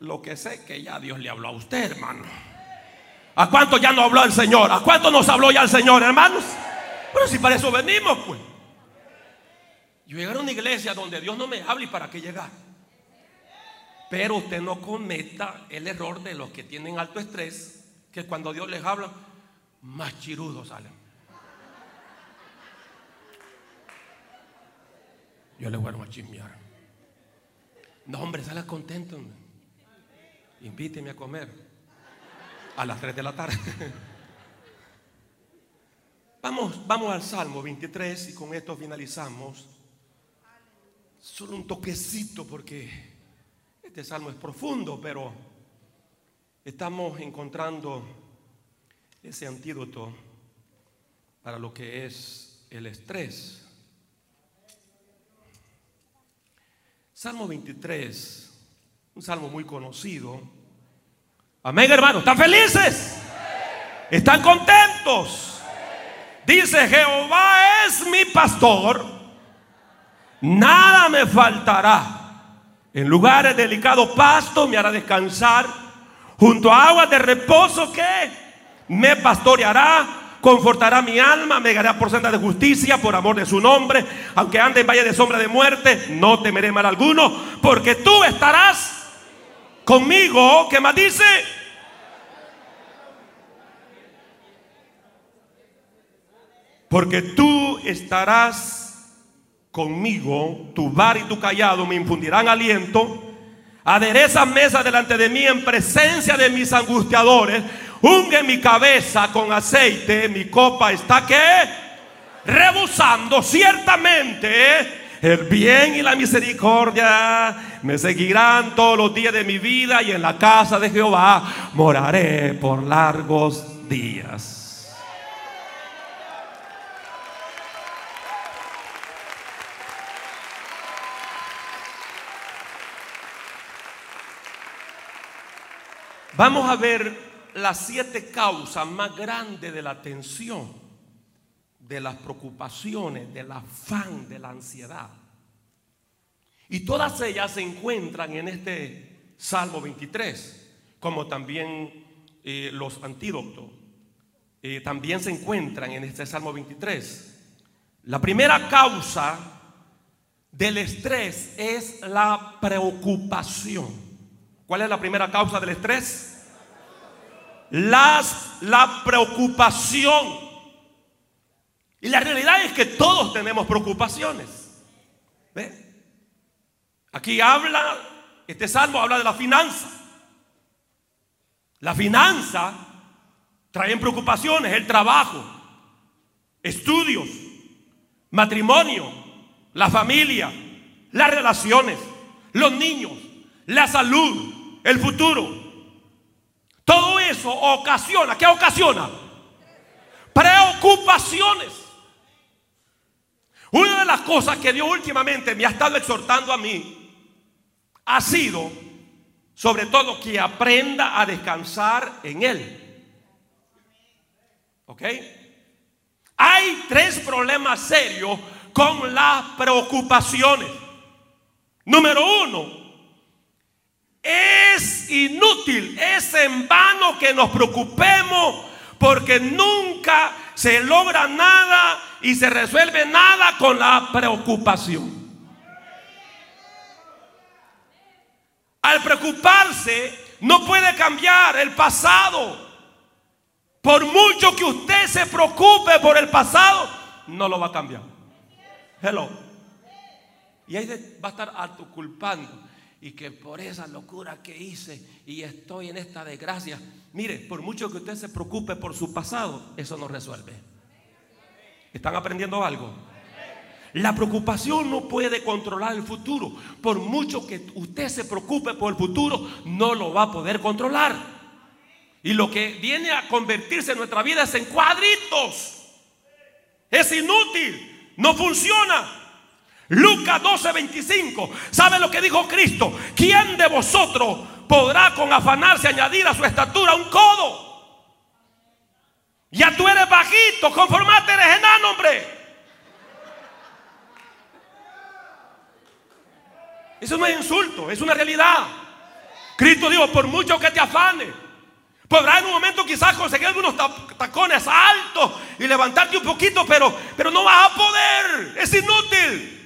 Lo que sé que ya Dios le habló a usted, hermano. ¿A cuánto ya no habló el Señor? ¿A cuánto nos habló ya el Señor, hermanos? Pero si para eso venimos, pues. Yo llegué a una iglesia donde Dios no me habla y para qué llegar. Pero usted no cometa el error de los que tienen alto estrés, que cuando Dios les habla, más chirudos salen. Yo le voy a chismear. No, hombre, sale contento. Invíteme a comer a las 3 de la tarde. Vamos, vamos al Salmo 23 y con esto finalizamos. Solo un toquecito porque este salmo es profundo, pero estamos encontrando ese antídoto para lo que es el estrés. Salmo 23, un salmo muy conocido. Amén, hermanos. ¿Están felices? ¿Están contentos? Dice, Jehová es mi pastor, nada me faltará. En lugares delicados pasto me hará descansar. Junto a aguas de reposo que me pastoreará confortará mi alma, me guiará por senda de justicia, por amor de su nombre. Aunque ande en valle de sombra de muerte, no temeré mal alguno, porque tú estarás conmigo. ¿Qué más dice? Porque tú estarás conmigo, tu bar y tu callado me infundirán aliento. Adereza mesa delante de mí en presencia de mis angustiadores. Unge mi cabeza con aceite, mi copa está que rebosando ciertamente. El bien y la misericordia me seguirán todos los días de mi vida y en la casa de Jehová moraré por largos días. Vamos a ver las siete causas más grandes de la tensión, de las preocupaciones, del afán, de la ansiedad. Y todas ellas se encuentran en este Salmo 23, como también eh, los antídotos. Eh, también se encuentran en este Salmo 23. La primera causa del estrés es la preocupación. ¿Cuál es la primera causa del estrés? Las, la preocupación. Y la realidad es que todos tenemos preocupaciones. ¿Ve? Aquí habla, este salmo habla de la finanza. La finanza trae preocupaciones, el trabajo, estudios, matrimonio, la familia, las relaciones, los niños, la salud, el futuro. Todo eso ocasiona, ¿qué ocasiona? Preocupaciones. Una de las cosas que Dios últimamente me ha estado exhortando a mí ha sido, sobre todo, que aprenda a descansar en Él. ¿Ok? Hay tres problemas serios con las preocupaciones. Número uno, es inútil, es en vano que nos preocupemos porque nunca se logra nada y se resuelve nada con la preocupación. Al preocuparse, no puede cambiar el pasado. Por mucho que usted se preocupe por el pasado, no lo va a cambiar. Hello. Y ahí va a estar autoculpando. Y que por esa locura que hice y estoy en esta desgracia. Mire, por mucho que usted se preocupe por su pasado, eso no resuelve. ¿Están aprendiendo algo? La preocupación no puede controlar el futuro. Por mucho que usted se preocupe por el futuro, no lo va a poder controlar. Y lo que viene a convertirse en nuestra vida es en cuadritos. Es inútil, no funciona. Lucas 12:25. ¿Sabe lo que dijo Cristo? ¿Quién de vosotros podrá con afanarse añadir a su estatura un codo? Ya tú eres bajito, conformate, eres enano, hombre. Eso no es insulto, es una realidad. Cristo dijo, por mucho que te afane, Podrás en un momento quizás conseguir algunos tacones altos y levantarte un poquito, pero, pero no vas a poder. Es inútil.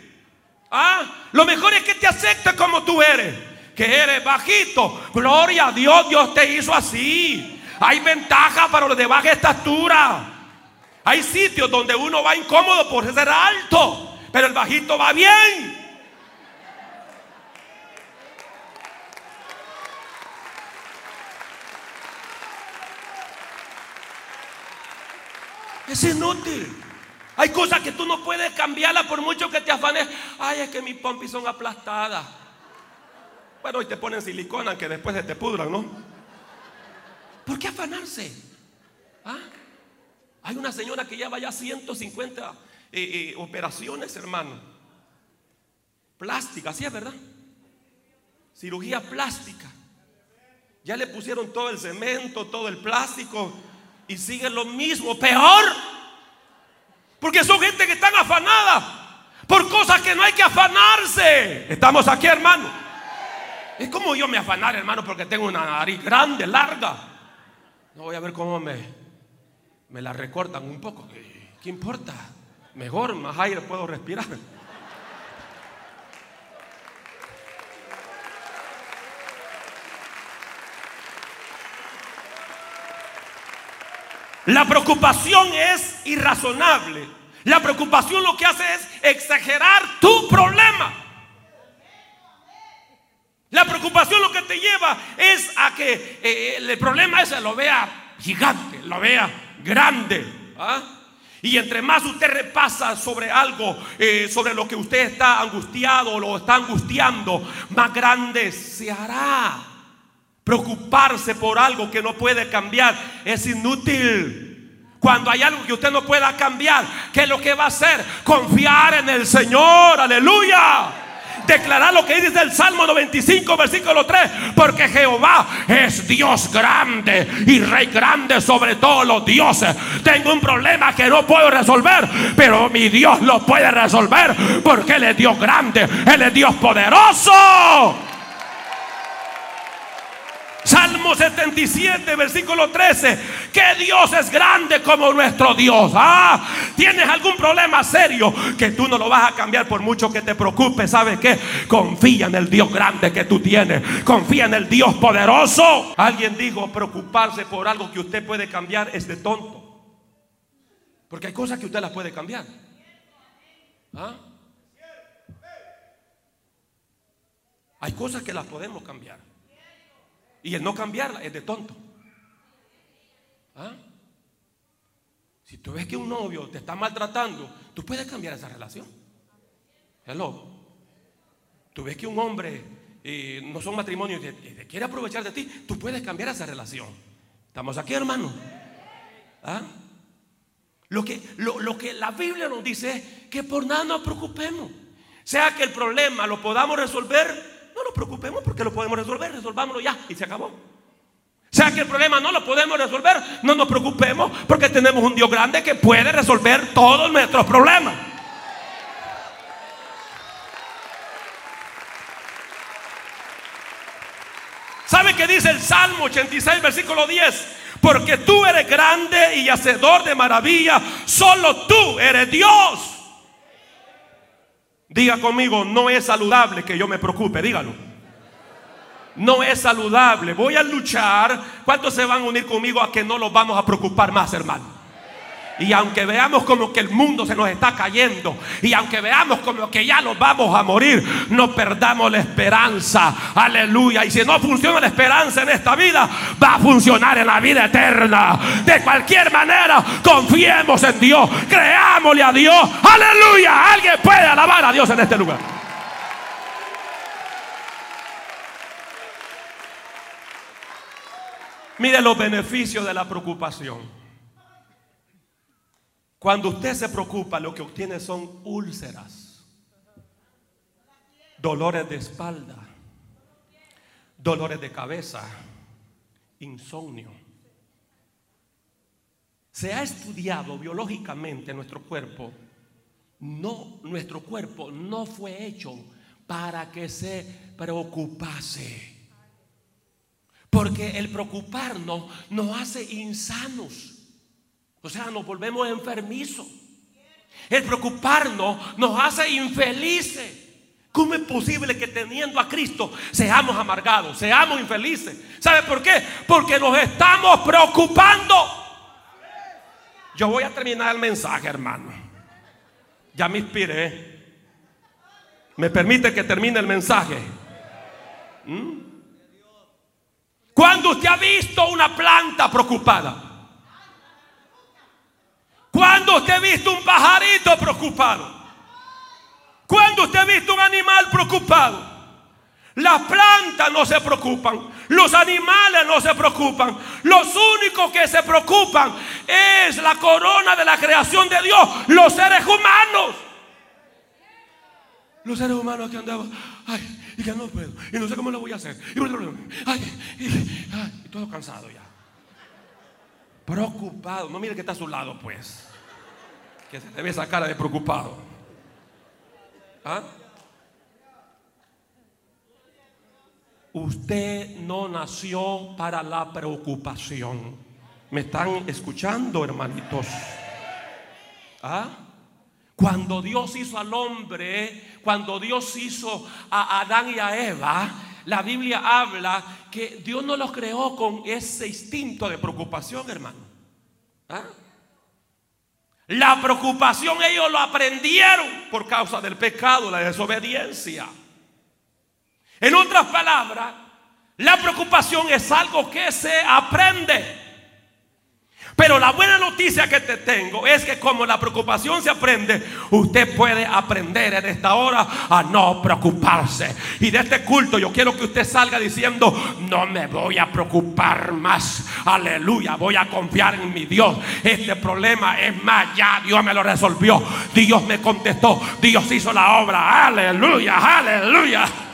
¿Ah? Lo mejor es que te aceptes como tú eres. Que eres bajito. Gloria a Dios, Dios te hizo así. Hay ventaja para los de baja estatura. Hay sitios donde uno va incómodo por ser alto, pero el bajito va bien. Es inútil. Hay cosas que tú no puedes cambiarlas por mucho que te afanes. Ay, es que mis pompis son aplastadas. Bueno, y te ponen silicona que después se te pudran, ¿no? ¿Por qué afanarse? ¿Ah? Hay una señora que lleva ya 150 eh, eh, operaciones, hermano. Plástica, ¿sí es verdad? Cirugía plástica. Ya le pusieron todo el cemento, todo el plástico y sigue lo mismo, peor. Porque son gente que están afanada por cosas que no hay que afanarse. Estamos aquí, hermano. Es como yo me afanar, hermano, porque tengo una nariz grande, larga. No voy a ver cómo me, me la recortan un poco. ¿Qué importa? Mejor, más aire puedo respirar. La preocupación es irrazonable. La preocupación lo que hace es exagerar tu problema. La preocupación lo que te lleva es a que eh, eh, el problema ese lo vea gigante, lo vea grande. ¿ah? Y entre más usted repasa sobre algo, eh, sobre lo que usted está angustiado o lo está angustiando, más grande se hará. Preocuparse por algo que no puede cambiar es inútil. Cuando hay algo que usted no pueda cambiar, ¿qué es lo que va a hacer? Confiar en el Señor, aleluya. Declarar lo que dice el Salmo 95, versículo 3. Porque Jehová es Dios grande y Rey grande sobre todos los dioses. Tengo un problema que no puedo resolver, pero mi Dios lo puede resolver porque Él es Dios grande, Él es Dios poderoso. Salmo Salmo 77, versículo 13, que Dios es grande como nuestro Dios. Ah, tienes algún problema serio que tú no lo vas a cambiar por mucho que te preocupes. ¿Sabes qué? Confía en el Dios grande que tú tienes. Confía en el Dios poderoso. Alguien dijo, preocuparse por algo que usted puede cambiar es de tonto. Porque hay cosas que usted las puede cambiar. ¿Ah? Hay cosas que las podemos cambiar. Y el no cambiarla es de tonto. ¿Ah? Si tú ves que un novio te está maltratando, tú puedes cambiar esa relación. Hello. Tú ves que un hombre eh, no son matrimonios y te, quiere aprovechar de ti, tú puedes cambiar esa relación. ¿Estamos aquí, hermano? ¿Ah? Lo que, lo, que la Biblia nos dice es que por nada nos preocupemos. Sea que el problema lo podamos resolver, no nos preocupemos porque lo podemos resolver, resolvámoslo ya y se acabó. Sea que el problema no lo podemos resolver, no nos preocupemos porque tenemos un Dios grande que puede resolver todos nuestros problemas. ¿Sabe qué dice el Salmo 86, versículo 10? Porque tú eres grande y hacedor de maravilla. Solo tú eres Dios. Diga conmigo, no es saludable que yo me preocupe. Dígalo. No es saludable. Voy a luchar. ¿Cuántos se van a unir conmigo a que no los vamos a preocupar más, hermano? Y aunque veamos como que el mundo se nos está cayendo, y aunque veamos como que ya nos vamos a morir, no perdamos la esperanza. Aleluya. Y si no funciona la esperanza en esta vida, va a funcionar en la vida eterna. De cualquier manera, confiemos en Dios, creámosle a Dios. Aleluya. Alguien puede alabar a Dios en este lugar. Mire los beneficios de la preocupación. Cuando usted se preocupa, lo que obtiene son úlceras, dolores de espalda, dolores de cabeza, insomnio. Se ha estudiado biológicamente nuestro cuerpo. No, nuestro cuerpo no fue hecho para que se preocupase. Porque el preocuparnos nos hace insanos. O sea, nos volvemos enfermizos. El preocuparnos nos hace infelices. ¿Cómo es posible que teniendo a Cristo seamos amargados, seamos infelices? ¿Sabe por qué? Porque nos estamos preocupando. Yo voy a terminar el mensaje, hermano. Ya me inspiré. ¿Me permite que termine el mensaje? ¿Mm? Cuando usted ha visto una planta preocupada, cuando usted ha visto un pajarito preocupado? Cuando usted ha visto un animal preocupado? Las plantas no se preocupan, los animales no se preocupan. Los únicos que se preocupan es la corona de la creación de Dios, los seres humanos. Los seres humanos que andaban, ay, y que no puedo, y no sé cómo lo voy a hacer. Y, ay, y todo cansado ya. Preocupado. No mire que está a su lado, pues. Que se le ve esa cara de preocupado. ¿Ah? Usted no nació para la preocupación. ¿Me están escuchando, hermanitos? ¿Ah? Cuando Dios hizo al hombre, cuando Dios hizo a Adán y a Eva, la Biblia habla que Dios no los creó con ese instinto de preocupación, hermano. ¿Ah? La preocupación ellos lo aprendieron por causa del pecado, la desobediencia. En otras palabras, la preocupación es algo que se aprende. Pero la buena noticia que te tengo es que como la preocupación se aprende, usted puede aprender en esta hora a no preocuparse. Y de este culto yo quiero que usted salga diciendo, no me voy a preocupar más. Aleluya, voy a confiar en mi Dios. Este problema es más, ya Dios me lo resolvió. Dios me contestó. Dios hizo la obra. Aleluya, aleluya.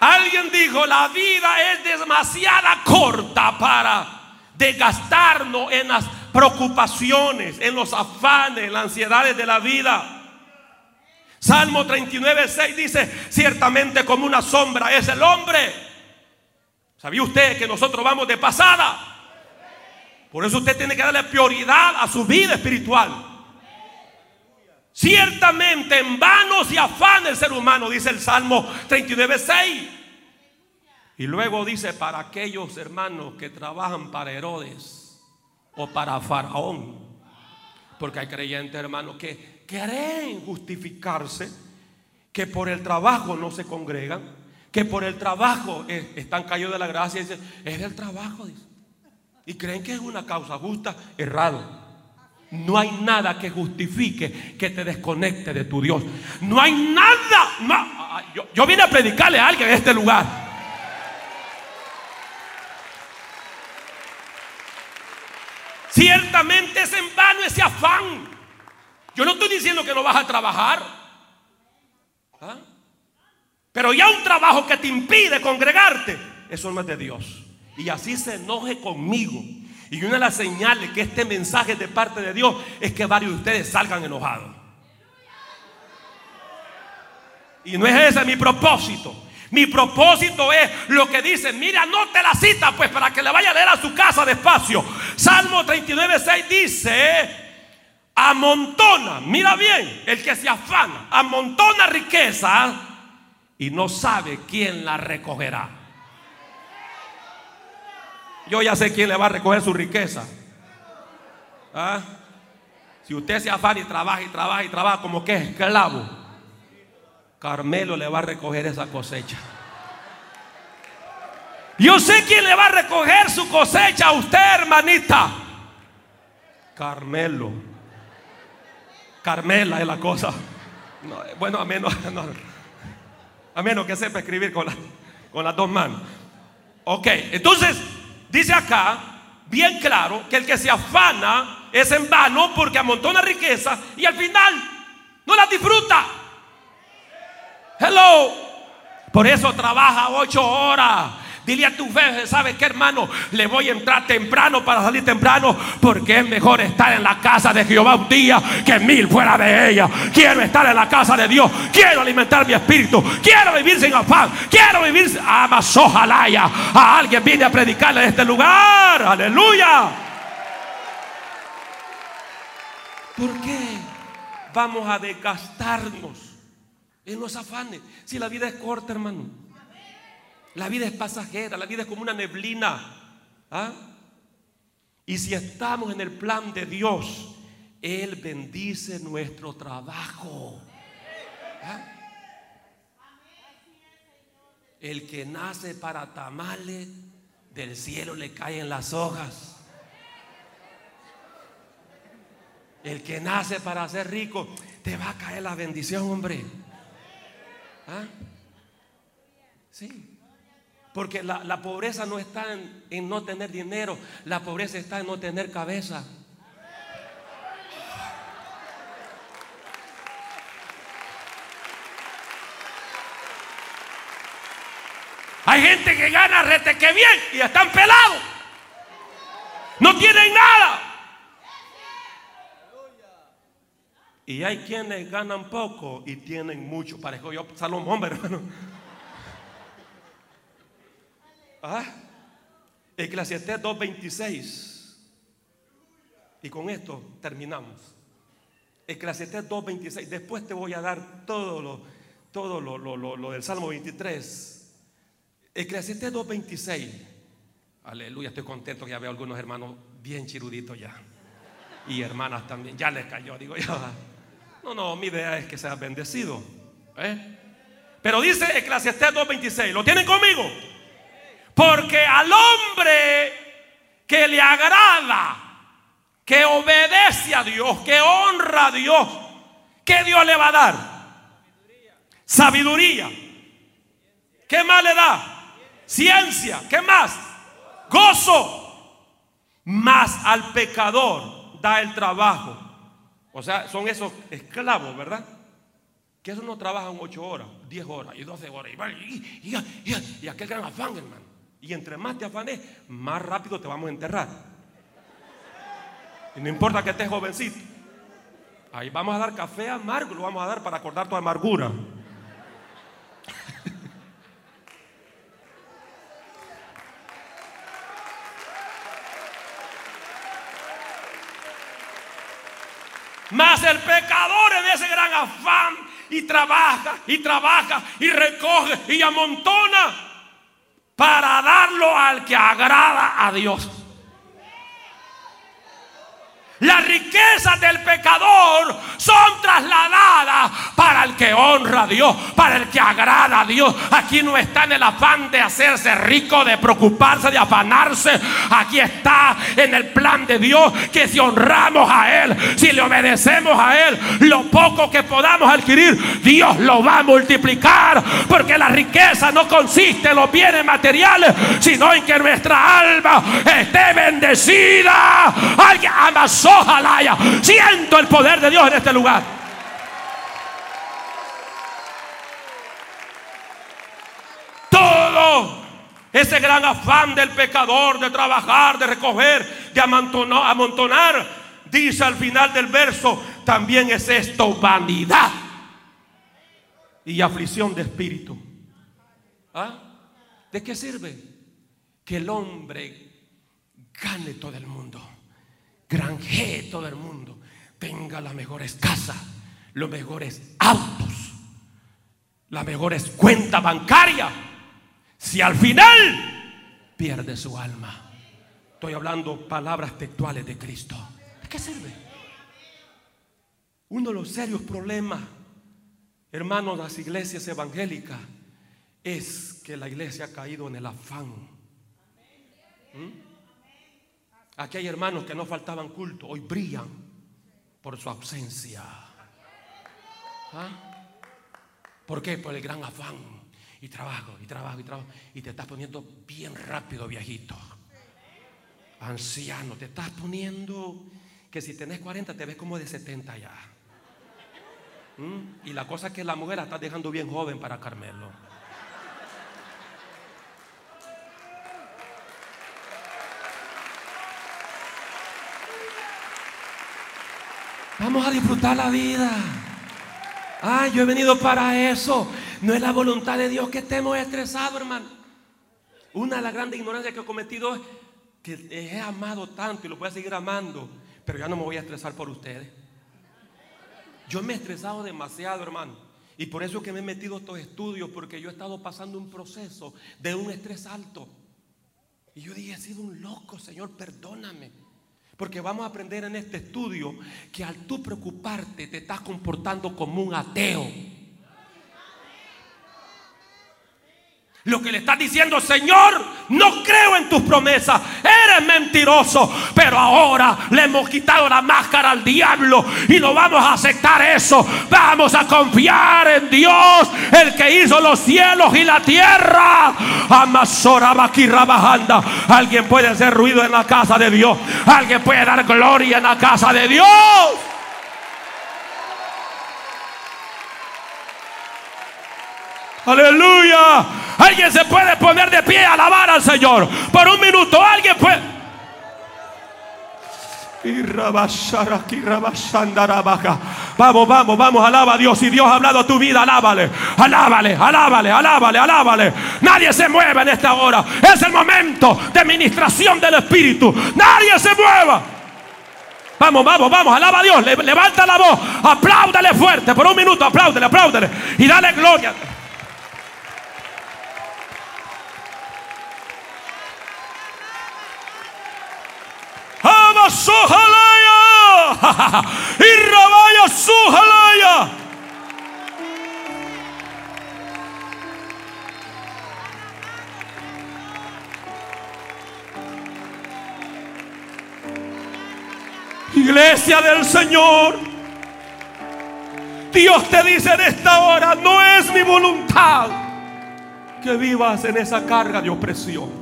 Alguien dijo, la vida es demasiada corta para desgastarnos en las preocupaciones, en los afanes, en las ansiedades de la vida. Salmo 39, 6 dice, ciertamente como una sombra es el hombre. ¿Sabía usted que nosotros vamos de pasada? Por eso usted tiene que darle prioridad a su vida espiritual. Ciertamente en vano se afana el ser humano, dice el Salmo 39, 6. Y luego dice, para aquellos hermanos que trabajan para Herodes o para Faraón. Porque hay creyentes, hermanos, que creen justificarse, que por el trabajo no se congregan, que por el trabajo están caídos de la gracia y dicen, es del trabajo, Y creen que es una causa justa, errado. No hay nada que justifique que te desconecte de tu Dios. No hay nada. yo, vine a predicarle a alguien en este lugar. Ciertamente es en vano ese afán. Yo no estoy diciendo que no vas a trabajar. ¿Ah? Pero ya un trabajo que te impide congregarte, eso no es de Dios. Y así se enoje conmigo y una de las señales que este mensaje de parte de Dios es que varios de ustedes salgan enojados. Y no es ese mi propósito. Mi propósito es lo que dice, mira, anote la cita pues para que le vaya a leer a su casa despacio. Salmo 39, 6 dice, amontona, mira bien, el que se afana, amontona riqueza y no sabe quién la recogerá. Yo ya sé quién le va a recoger su riqueza. ¿Ah? Si usted se afana y trabaja y trabaja y trabaja como que es esclavo, Carmelo le va a recoger esa cosecha. Yo sé quién le va a recoger su cosecha a usted, hermanita. Carmelo. Carmela es la cosa. bueno, a menos, a menos que sepa escribir con, con las dos manos. Ok, entonces Dice acá, bien claro, que el que se afana es en vano porque amontona riqueza y al final no la disfruta. Hello. Por eso trabaja ocho horas Dile a tu fe, ¿sabe qué hermano? Le voy a entrar temprano para salir temprano porque es mejor estar en la casa de Jehová un día que mil fuera de ella. Quiero estar en la casa de Dios. Quiero alimentar mi espíritu. Quiero vivir sin afán. Quiero vivir amas ojalá a alguien viene a predicarle en este lugar. Aleluya. ¿Por qué vamos a desgastarnos en los afanes si la vida es corta, hermano? La vida es pasajera, la vida es como una neblina. ¿ah? Y si estamos en el plan de Dios, Él bendice nuestro trabajo. ¿Ah? El que nace para tamales, del cielo le caen las hojas. El que nace para ser rico, te va a caer la bendición, hombre. ¿Ah? Sí. Porque la, pobreza no está en, no tener dinero, la pobreza está en no tener cabeza. Hay gente que gana rete que bien y están pelados. No tienen nada. Y hay quienes ganan poco y tienen mucho. Parejo yo, Salomón, hermano. ¿Ah? Eclesiastés 2.26. Y con esto terminamos. Eclesiastés 2.26. Después te voy a dar todo lo, todo lo, lo, del Salmo 23. Eclesiastés 2.26. Aleluya, estoy contento que ya veo algunos hermanos bien chiruditos ya. Y hermanas también. Ya les cayó, digo. No, no, mi idea es que seas bendecido. ¿eh? Pero dice Eclesiastés 2.26. ¿Lo tienen conmigo? Porque al hombre que le agrada, que obedece a Dios, que honra a Dios, ¿qué Dios le va a dar? Sabiduría. ¿Qué más le da? Ciencia. ¿Qué más? Gozo. Más al pecador da el trabajo. O sea, son esos esclavos, ¿verdad? Que esos no trabajan ocho horas, diez horas y doce horas. Y, y aquel gran afán, hermano. Y entre más te afanes, más rápido te vamos a enterrar. Y no importa que estés jovencito. Ahí vamos a dar café amargo, lo vamos a dar para acordar tu amargura. Mas el pecador en ese gran afán y trabaja y trabaja y recoge y amontona para darlo al que agrada a Dios. Las riquezas del pecador son trasladadas para el que honra a Dios, para el que agrada a Dios. Aquí no está en el afán de hacerse rico, de preocuparse, de afanarse. Aquí está en el plan de Dios que si honramos a Él, si le obedecemos a Él, lo poco que podamos adquirir, Dios lo va a multiplicar. Porque la riqueza no consiste en los bienes materiales, sino en que nuestra alma esté bendecida. Alguien Ojalá Siento el poder de Dios en este lugar. Todo ese gran afán del pecador de trabajar, de recoger, de amontonar, dice al final del verso, también es esto vanidad y aflicción de espíritu. ¿Ah? ¿De qué sirve? Que el hombre gane todo el mundo granjee todo el mundo, tenga las mejores casas, los mejores autos, las mejores cuentas bancarias, si al final pierde su alma. Estoy hablando palabras textuales de Cristo. ¿De qué sirve? Uno de los serios problemas, hermanos, las iglesias evangélicas, es que la iglesia ha caído en el afán. ¿Mm? Aquí hay hermanos que no faltaban culto, hoy brillan por su ausencia. ¿Ah? ¿Por qué? Por el gran afán. Y trabajo, y trabajo, y trabajo. Y te estás poniendo bien rápido, viejito. Anciano, te estás poniendo que si tenés 40 te ves como de 70 ya. ¿Mm? Y la cosa es que la mujer la está dejando bien joven para Carmelo. Vamos a disfrutar la vida. Ah, yo he venido para eso. No es la voluntad de Dios que estemos estresados, hermano. Una de las grandes ignorancias que he cometido es que he amado tanto y lo voy a seguir amando, pero ya no me voy a estresar por ustedes. Yo me he estresado demasiado, hermano. Y por eso que me he metido estos estudios, porque yo he estado pasando un proceso de un estrés alto. Y yo dije, he sido un loco, Señor, perdóname. Porque vamos a aprender en este estudio que al tú preocuparte te estás comportando como un ateo. Lo que le estás diciendo, Señor, no creo en tus promesas. Eres mentiroso. Pero ahora le hemos quitado la máscara al diablo y no vamos a aceptar eso. Vamos a confiar en Dios, el que hizo los cielos y la tierra. Amasora bajanda. Alguien puede hacer ruido en la casa de Dios. Alguien puede dar gloria en la casa de Dios. Aleluya. Alguien se puede poner de pie a alabar al Señor. Por un minuto, alguien puede. Vamos, vamos, vamos, alaba a Dios. Si Dios ha hablado a tu vida, alábale, alábale, alábale, alábale, alábale. Nadie se mueve en esta hora. Es el momento de ministración del Espíritu. Nadie se mueva. Vamos, vamos, vamos, alaba a Dios. Levanta la voz, apláudale fuerte. Por un minuto, apláudale, apláudale. Y dale gloria. Y Rabaya Sujalaya. Iglesia del Señor, Dios te dice en esta hora, no es mi voluntad que vivas en esa carga de opresión.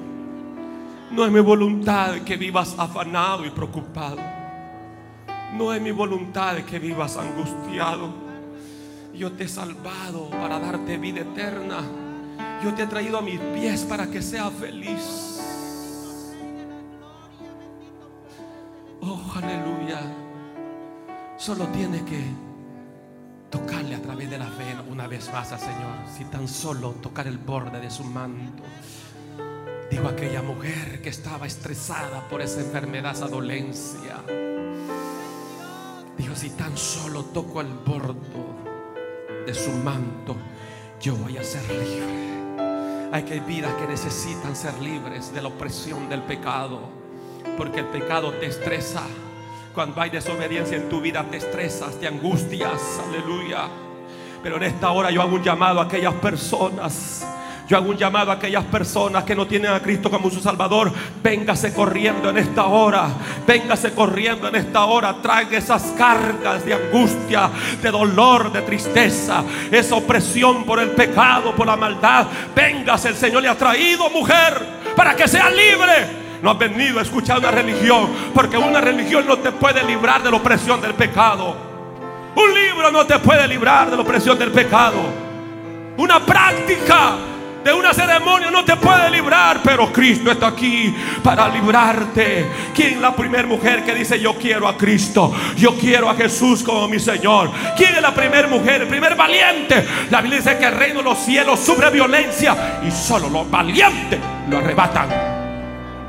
No es mi voluntad que vivas afanado y preocupado. No es mi voluntad que vivas angustiado. Yo te he salvado para darte vida eterna. Yo te he traído a mis pies para que seas feliz. Oh, aleluya. Solo tiene que tocarle a través de la fe una vez más al Señor. Si tan solo tocar el borde de su manto. Digo aquella mujer que estaba estresada por esa enfermedad, esa dolencia. Dijo, si tan solo toco el borde de su manto, yo voy a ser libre. Hay que vidas que necesitan ser libres de la opresión del pecado, porque el pecado te estresa. Cuando hay desobediencia en tu vida, te estresas, te angustias. Aleluya. Pero en esta hora yo hago un llamado a aquellas personas yo hago un llamado a aquellas personas que no tienen a Cristo como su Salvador. Véngase corriendo en esta hora. Véngase corriendo en esta hora. Traiga esas cargas de angustia, de dolor, de tristeza. Esa opresión por el pecado, por la maldad. Véngase, el Señor le ha traído mujer para que sea libre. No has venido a escuchar una religión. Porque una religión no te puede librar de la opresión del pecado. Un libro no te puede librar de la opresión del pecado. Una práctica de una ceremonia no te puede librar, pero Cristo está aquí para librarte. ¿Quién es la primera mujer que dice yo quiero a Cristo? Yo quiero a Jesús como mi Señor. ¿Quién es la primera mujer? El primer valiente. La Biblia dice que el reino de los cielos sufre violencia y solo los valientes lo arrebatan.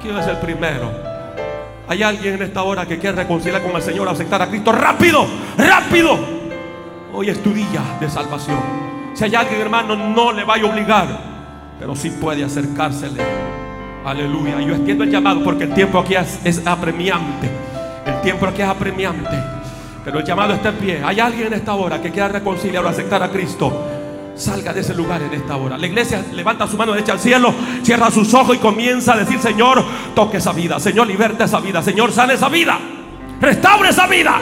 ¿Quién es el primero? Hay alguien en esta hora que quiere reconciliar con el Señor, aceptar a Cristo rápido, rápido. Hoy es tu día de salvación. Si hay alguien, hermano, no le vaya a obligar pero sí puede acercársele. Aleluya. Yo entiendo el llamado porque el tiempo aquí es, apremiante. El tiempo aquí es apremiante. Pero el llamado está en pie. Hay alguien en esta hora que quiera reconciliar o aceptar a Cristo. Salga de ese lugar en esta hora. La iglesia levanta su mano derecha al cielo, cierra sus ojos y comienza a decir, Señor, toque esa vida. Señor, liberta esa vida. Señor, sane esa vida. Restaure esa vida.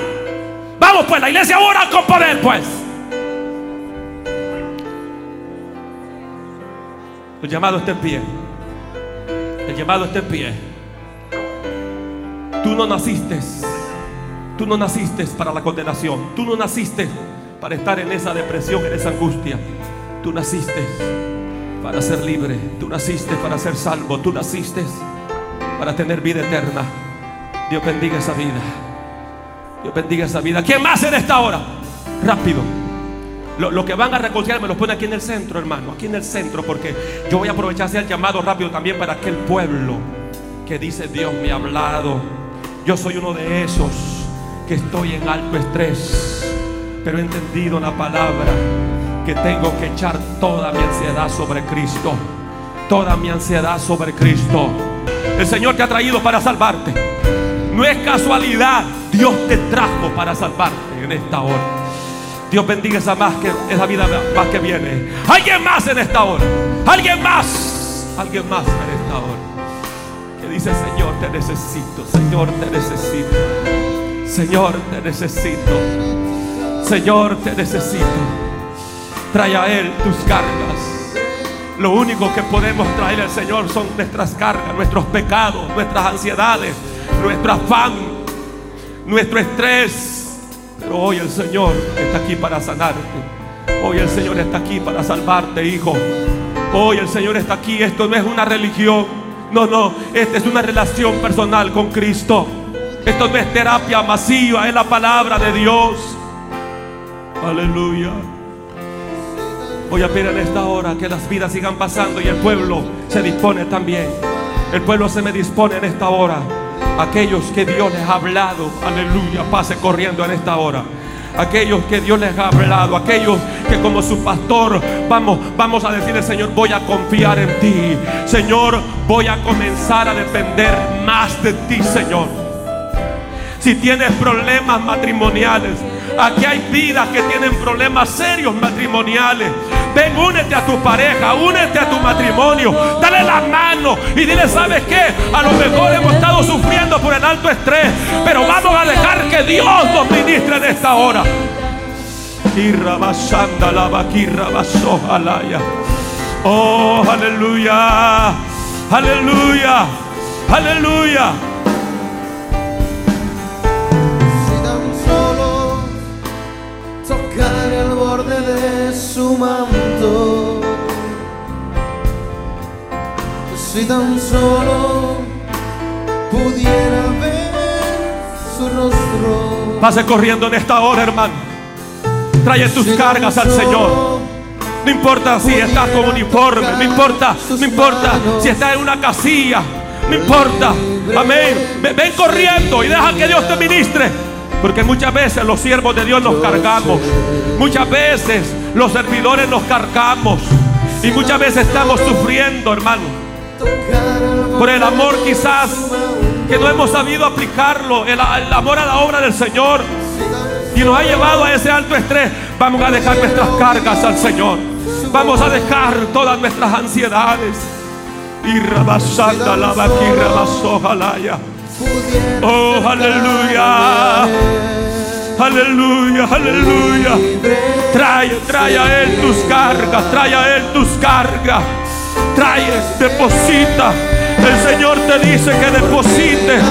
Vamos pues, la iglesia ora con poder pues. El llamado está en pie. El llamado está en pie. Tú no naciste. Tú no naciste para la condenación. Tú no naciste para estar en esa depresión, en esa angustia. Tú naciste para ser libre. Tú naciste para ser salvo. Tú naciste para tener vida eterna. Dios bendiga esa vida. Dios bendiga esa vida. ¿Quién más en esta hora? Rápido. Lo, que van a reconciliar me lo pone aquí en el centro, hermano. Aquí en el centro, porque yo voy a aprovechar el llamado rápido también para aquel pueblo que dice: Dios me ha hablado. Yo soy uno de esos que estoy en alto estrés, pero he entendido la palabra que tengo que echar toda mi ansiedad sobre Cristo. Toda mi ansiedad sobre Cristo. El Señor te ha traído para salvarte. No es casualidad. Dios te trajo para salvarte en esta hora. Dios bendiga esa, más que, esa vida más que viene. Alguien más en esta hora. Alguien más. Alguien más en esta hora. Que dice, Señor, te necesito. Señor, te necesito. Señor, te necesito. Señor, te necesito. Trae a Él tus cargas. Lo único que podemos traer al Señor son nuestras cargas, nuestros pecados, nuestras ansiedades, nuestro afán, nuestro estrés pero hoy el Señor está aquí para sanarte. Hoy el Señor está aquí para salvarte, hijo. Hoy el Señor está aquí. Esto no es una religión. No, no. Esta es una relación personal con Cristo. Esto no es terapia masiva. Es la palabra de Dios. Aleluya. Voy a pedir en esta hora que las vidas sigan pasando y el pueblo se dispone también. El pueblo se me dispone en esta hora. Aquellos que Dios les ha hablado, aleluya, pase corriendo en esta hora. Aquellos que Dios les ha hablado, aquellos que como su pastor vamos, vamos a decirle, Señor, voy a confiar en ti. Señor, voy a comenzar a depender más de ti, Señor. Si tienes problemas matrimoniales, aquí hay vidas que tienen problemas serios matrimoniales. Ven, únete a tu pareja, únete a tu matrimonio, dale la mano y dile, ¿sabes qué? A lo mejor hemos estado sufriendo por el alto estrés, pero vamos a dejar que Dios nos ministre en esta hora. Oh, aleluya, aleluya, aleluya. el borde de su manto. Si tan solo pudiera ver su rostro. Pase corriendo en esta hora, hermano. Trae tus cargas al Señor. No importa si estás con uniforme, no importa, no importa si estás en una casilla, no importa. Amén. Ven, ven corriendo y deja que Dios te ministre. Porque muchas veces los siervos de Dios nos cargamos. Muchas veces los servidores nos cargamos. Y muchas veces estamos sufriendo, hermano. Por el amor quizás que no hemos sabido aplicarlo. El, amor a la obra del Señor. Y nos ha llevado a ese alto estrés. Vamos a dejar nuestras cargas al Señor. Vamos a dejar todas nuestras ansiedades. Y rabasanda la basojalaya. Oh, aleluya. Aleluya, aleluya. Trae, trae a Él tus cargas, trae a Él tus cargas. Trae, deposita. El Señor te dice que deposites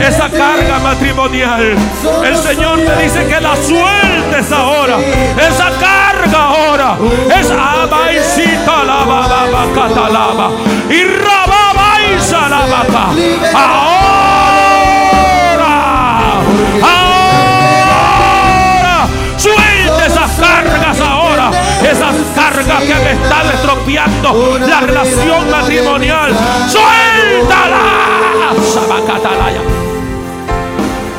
esa carga matrimonial. El Señor te dice que la sueltes ahora. Esa carga ahora. Es abaisita la baba catalaba. Y rababaisa la baba. Ahora. Cargas ahora. Esas cargas que han estado estropeando la relación matrimonial. Suéltala. Sabacatalaya.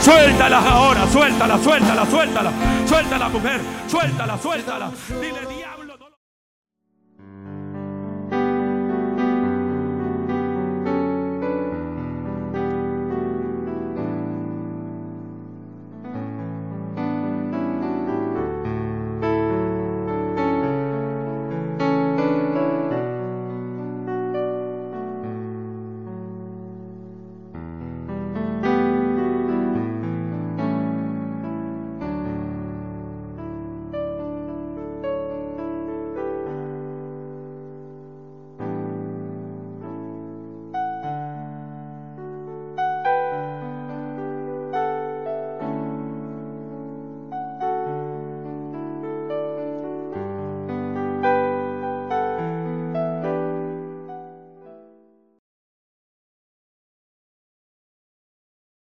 Suéltala ahora, suéltala, suéltala, suéltala, suéltala mujer, suéltala, suéltala. Dile.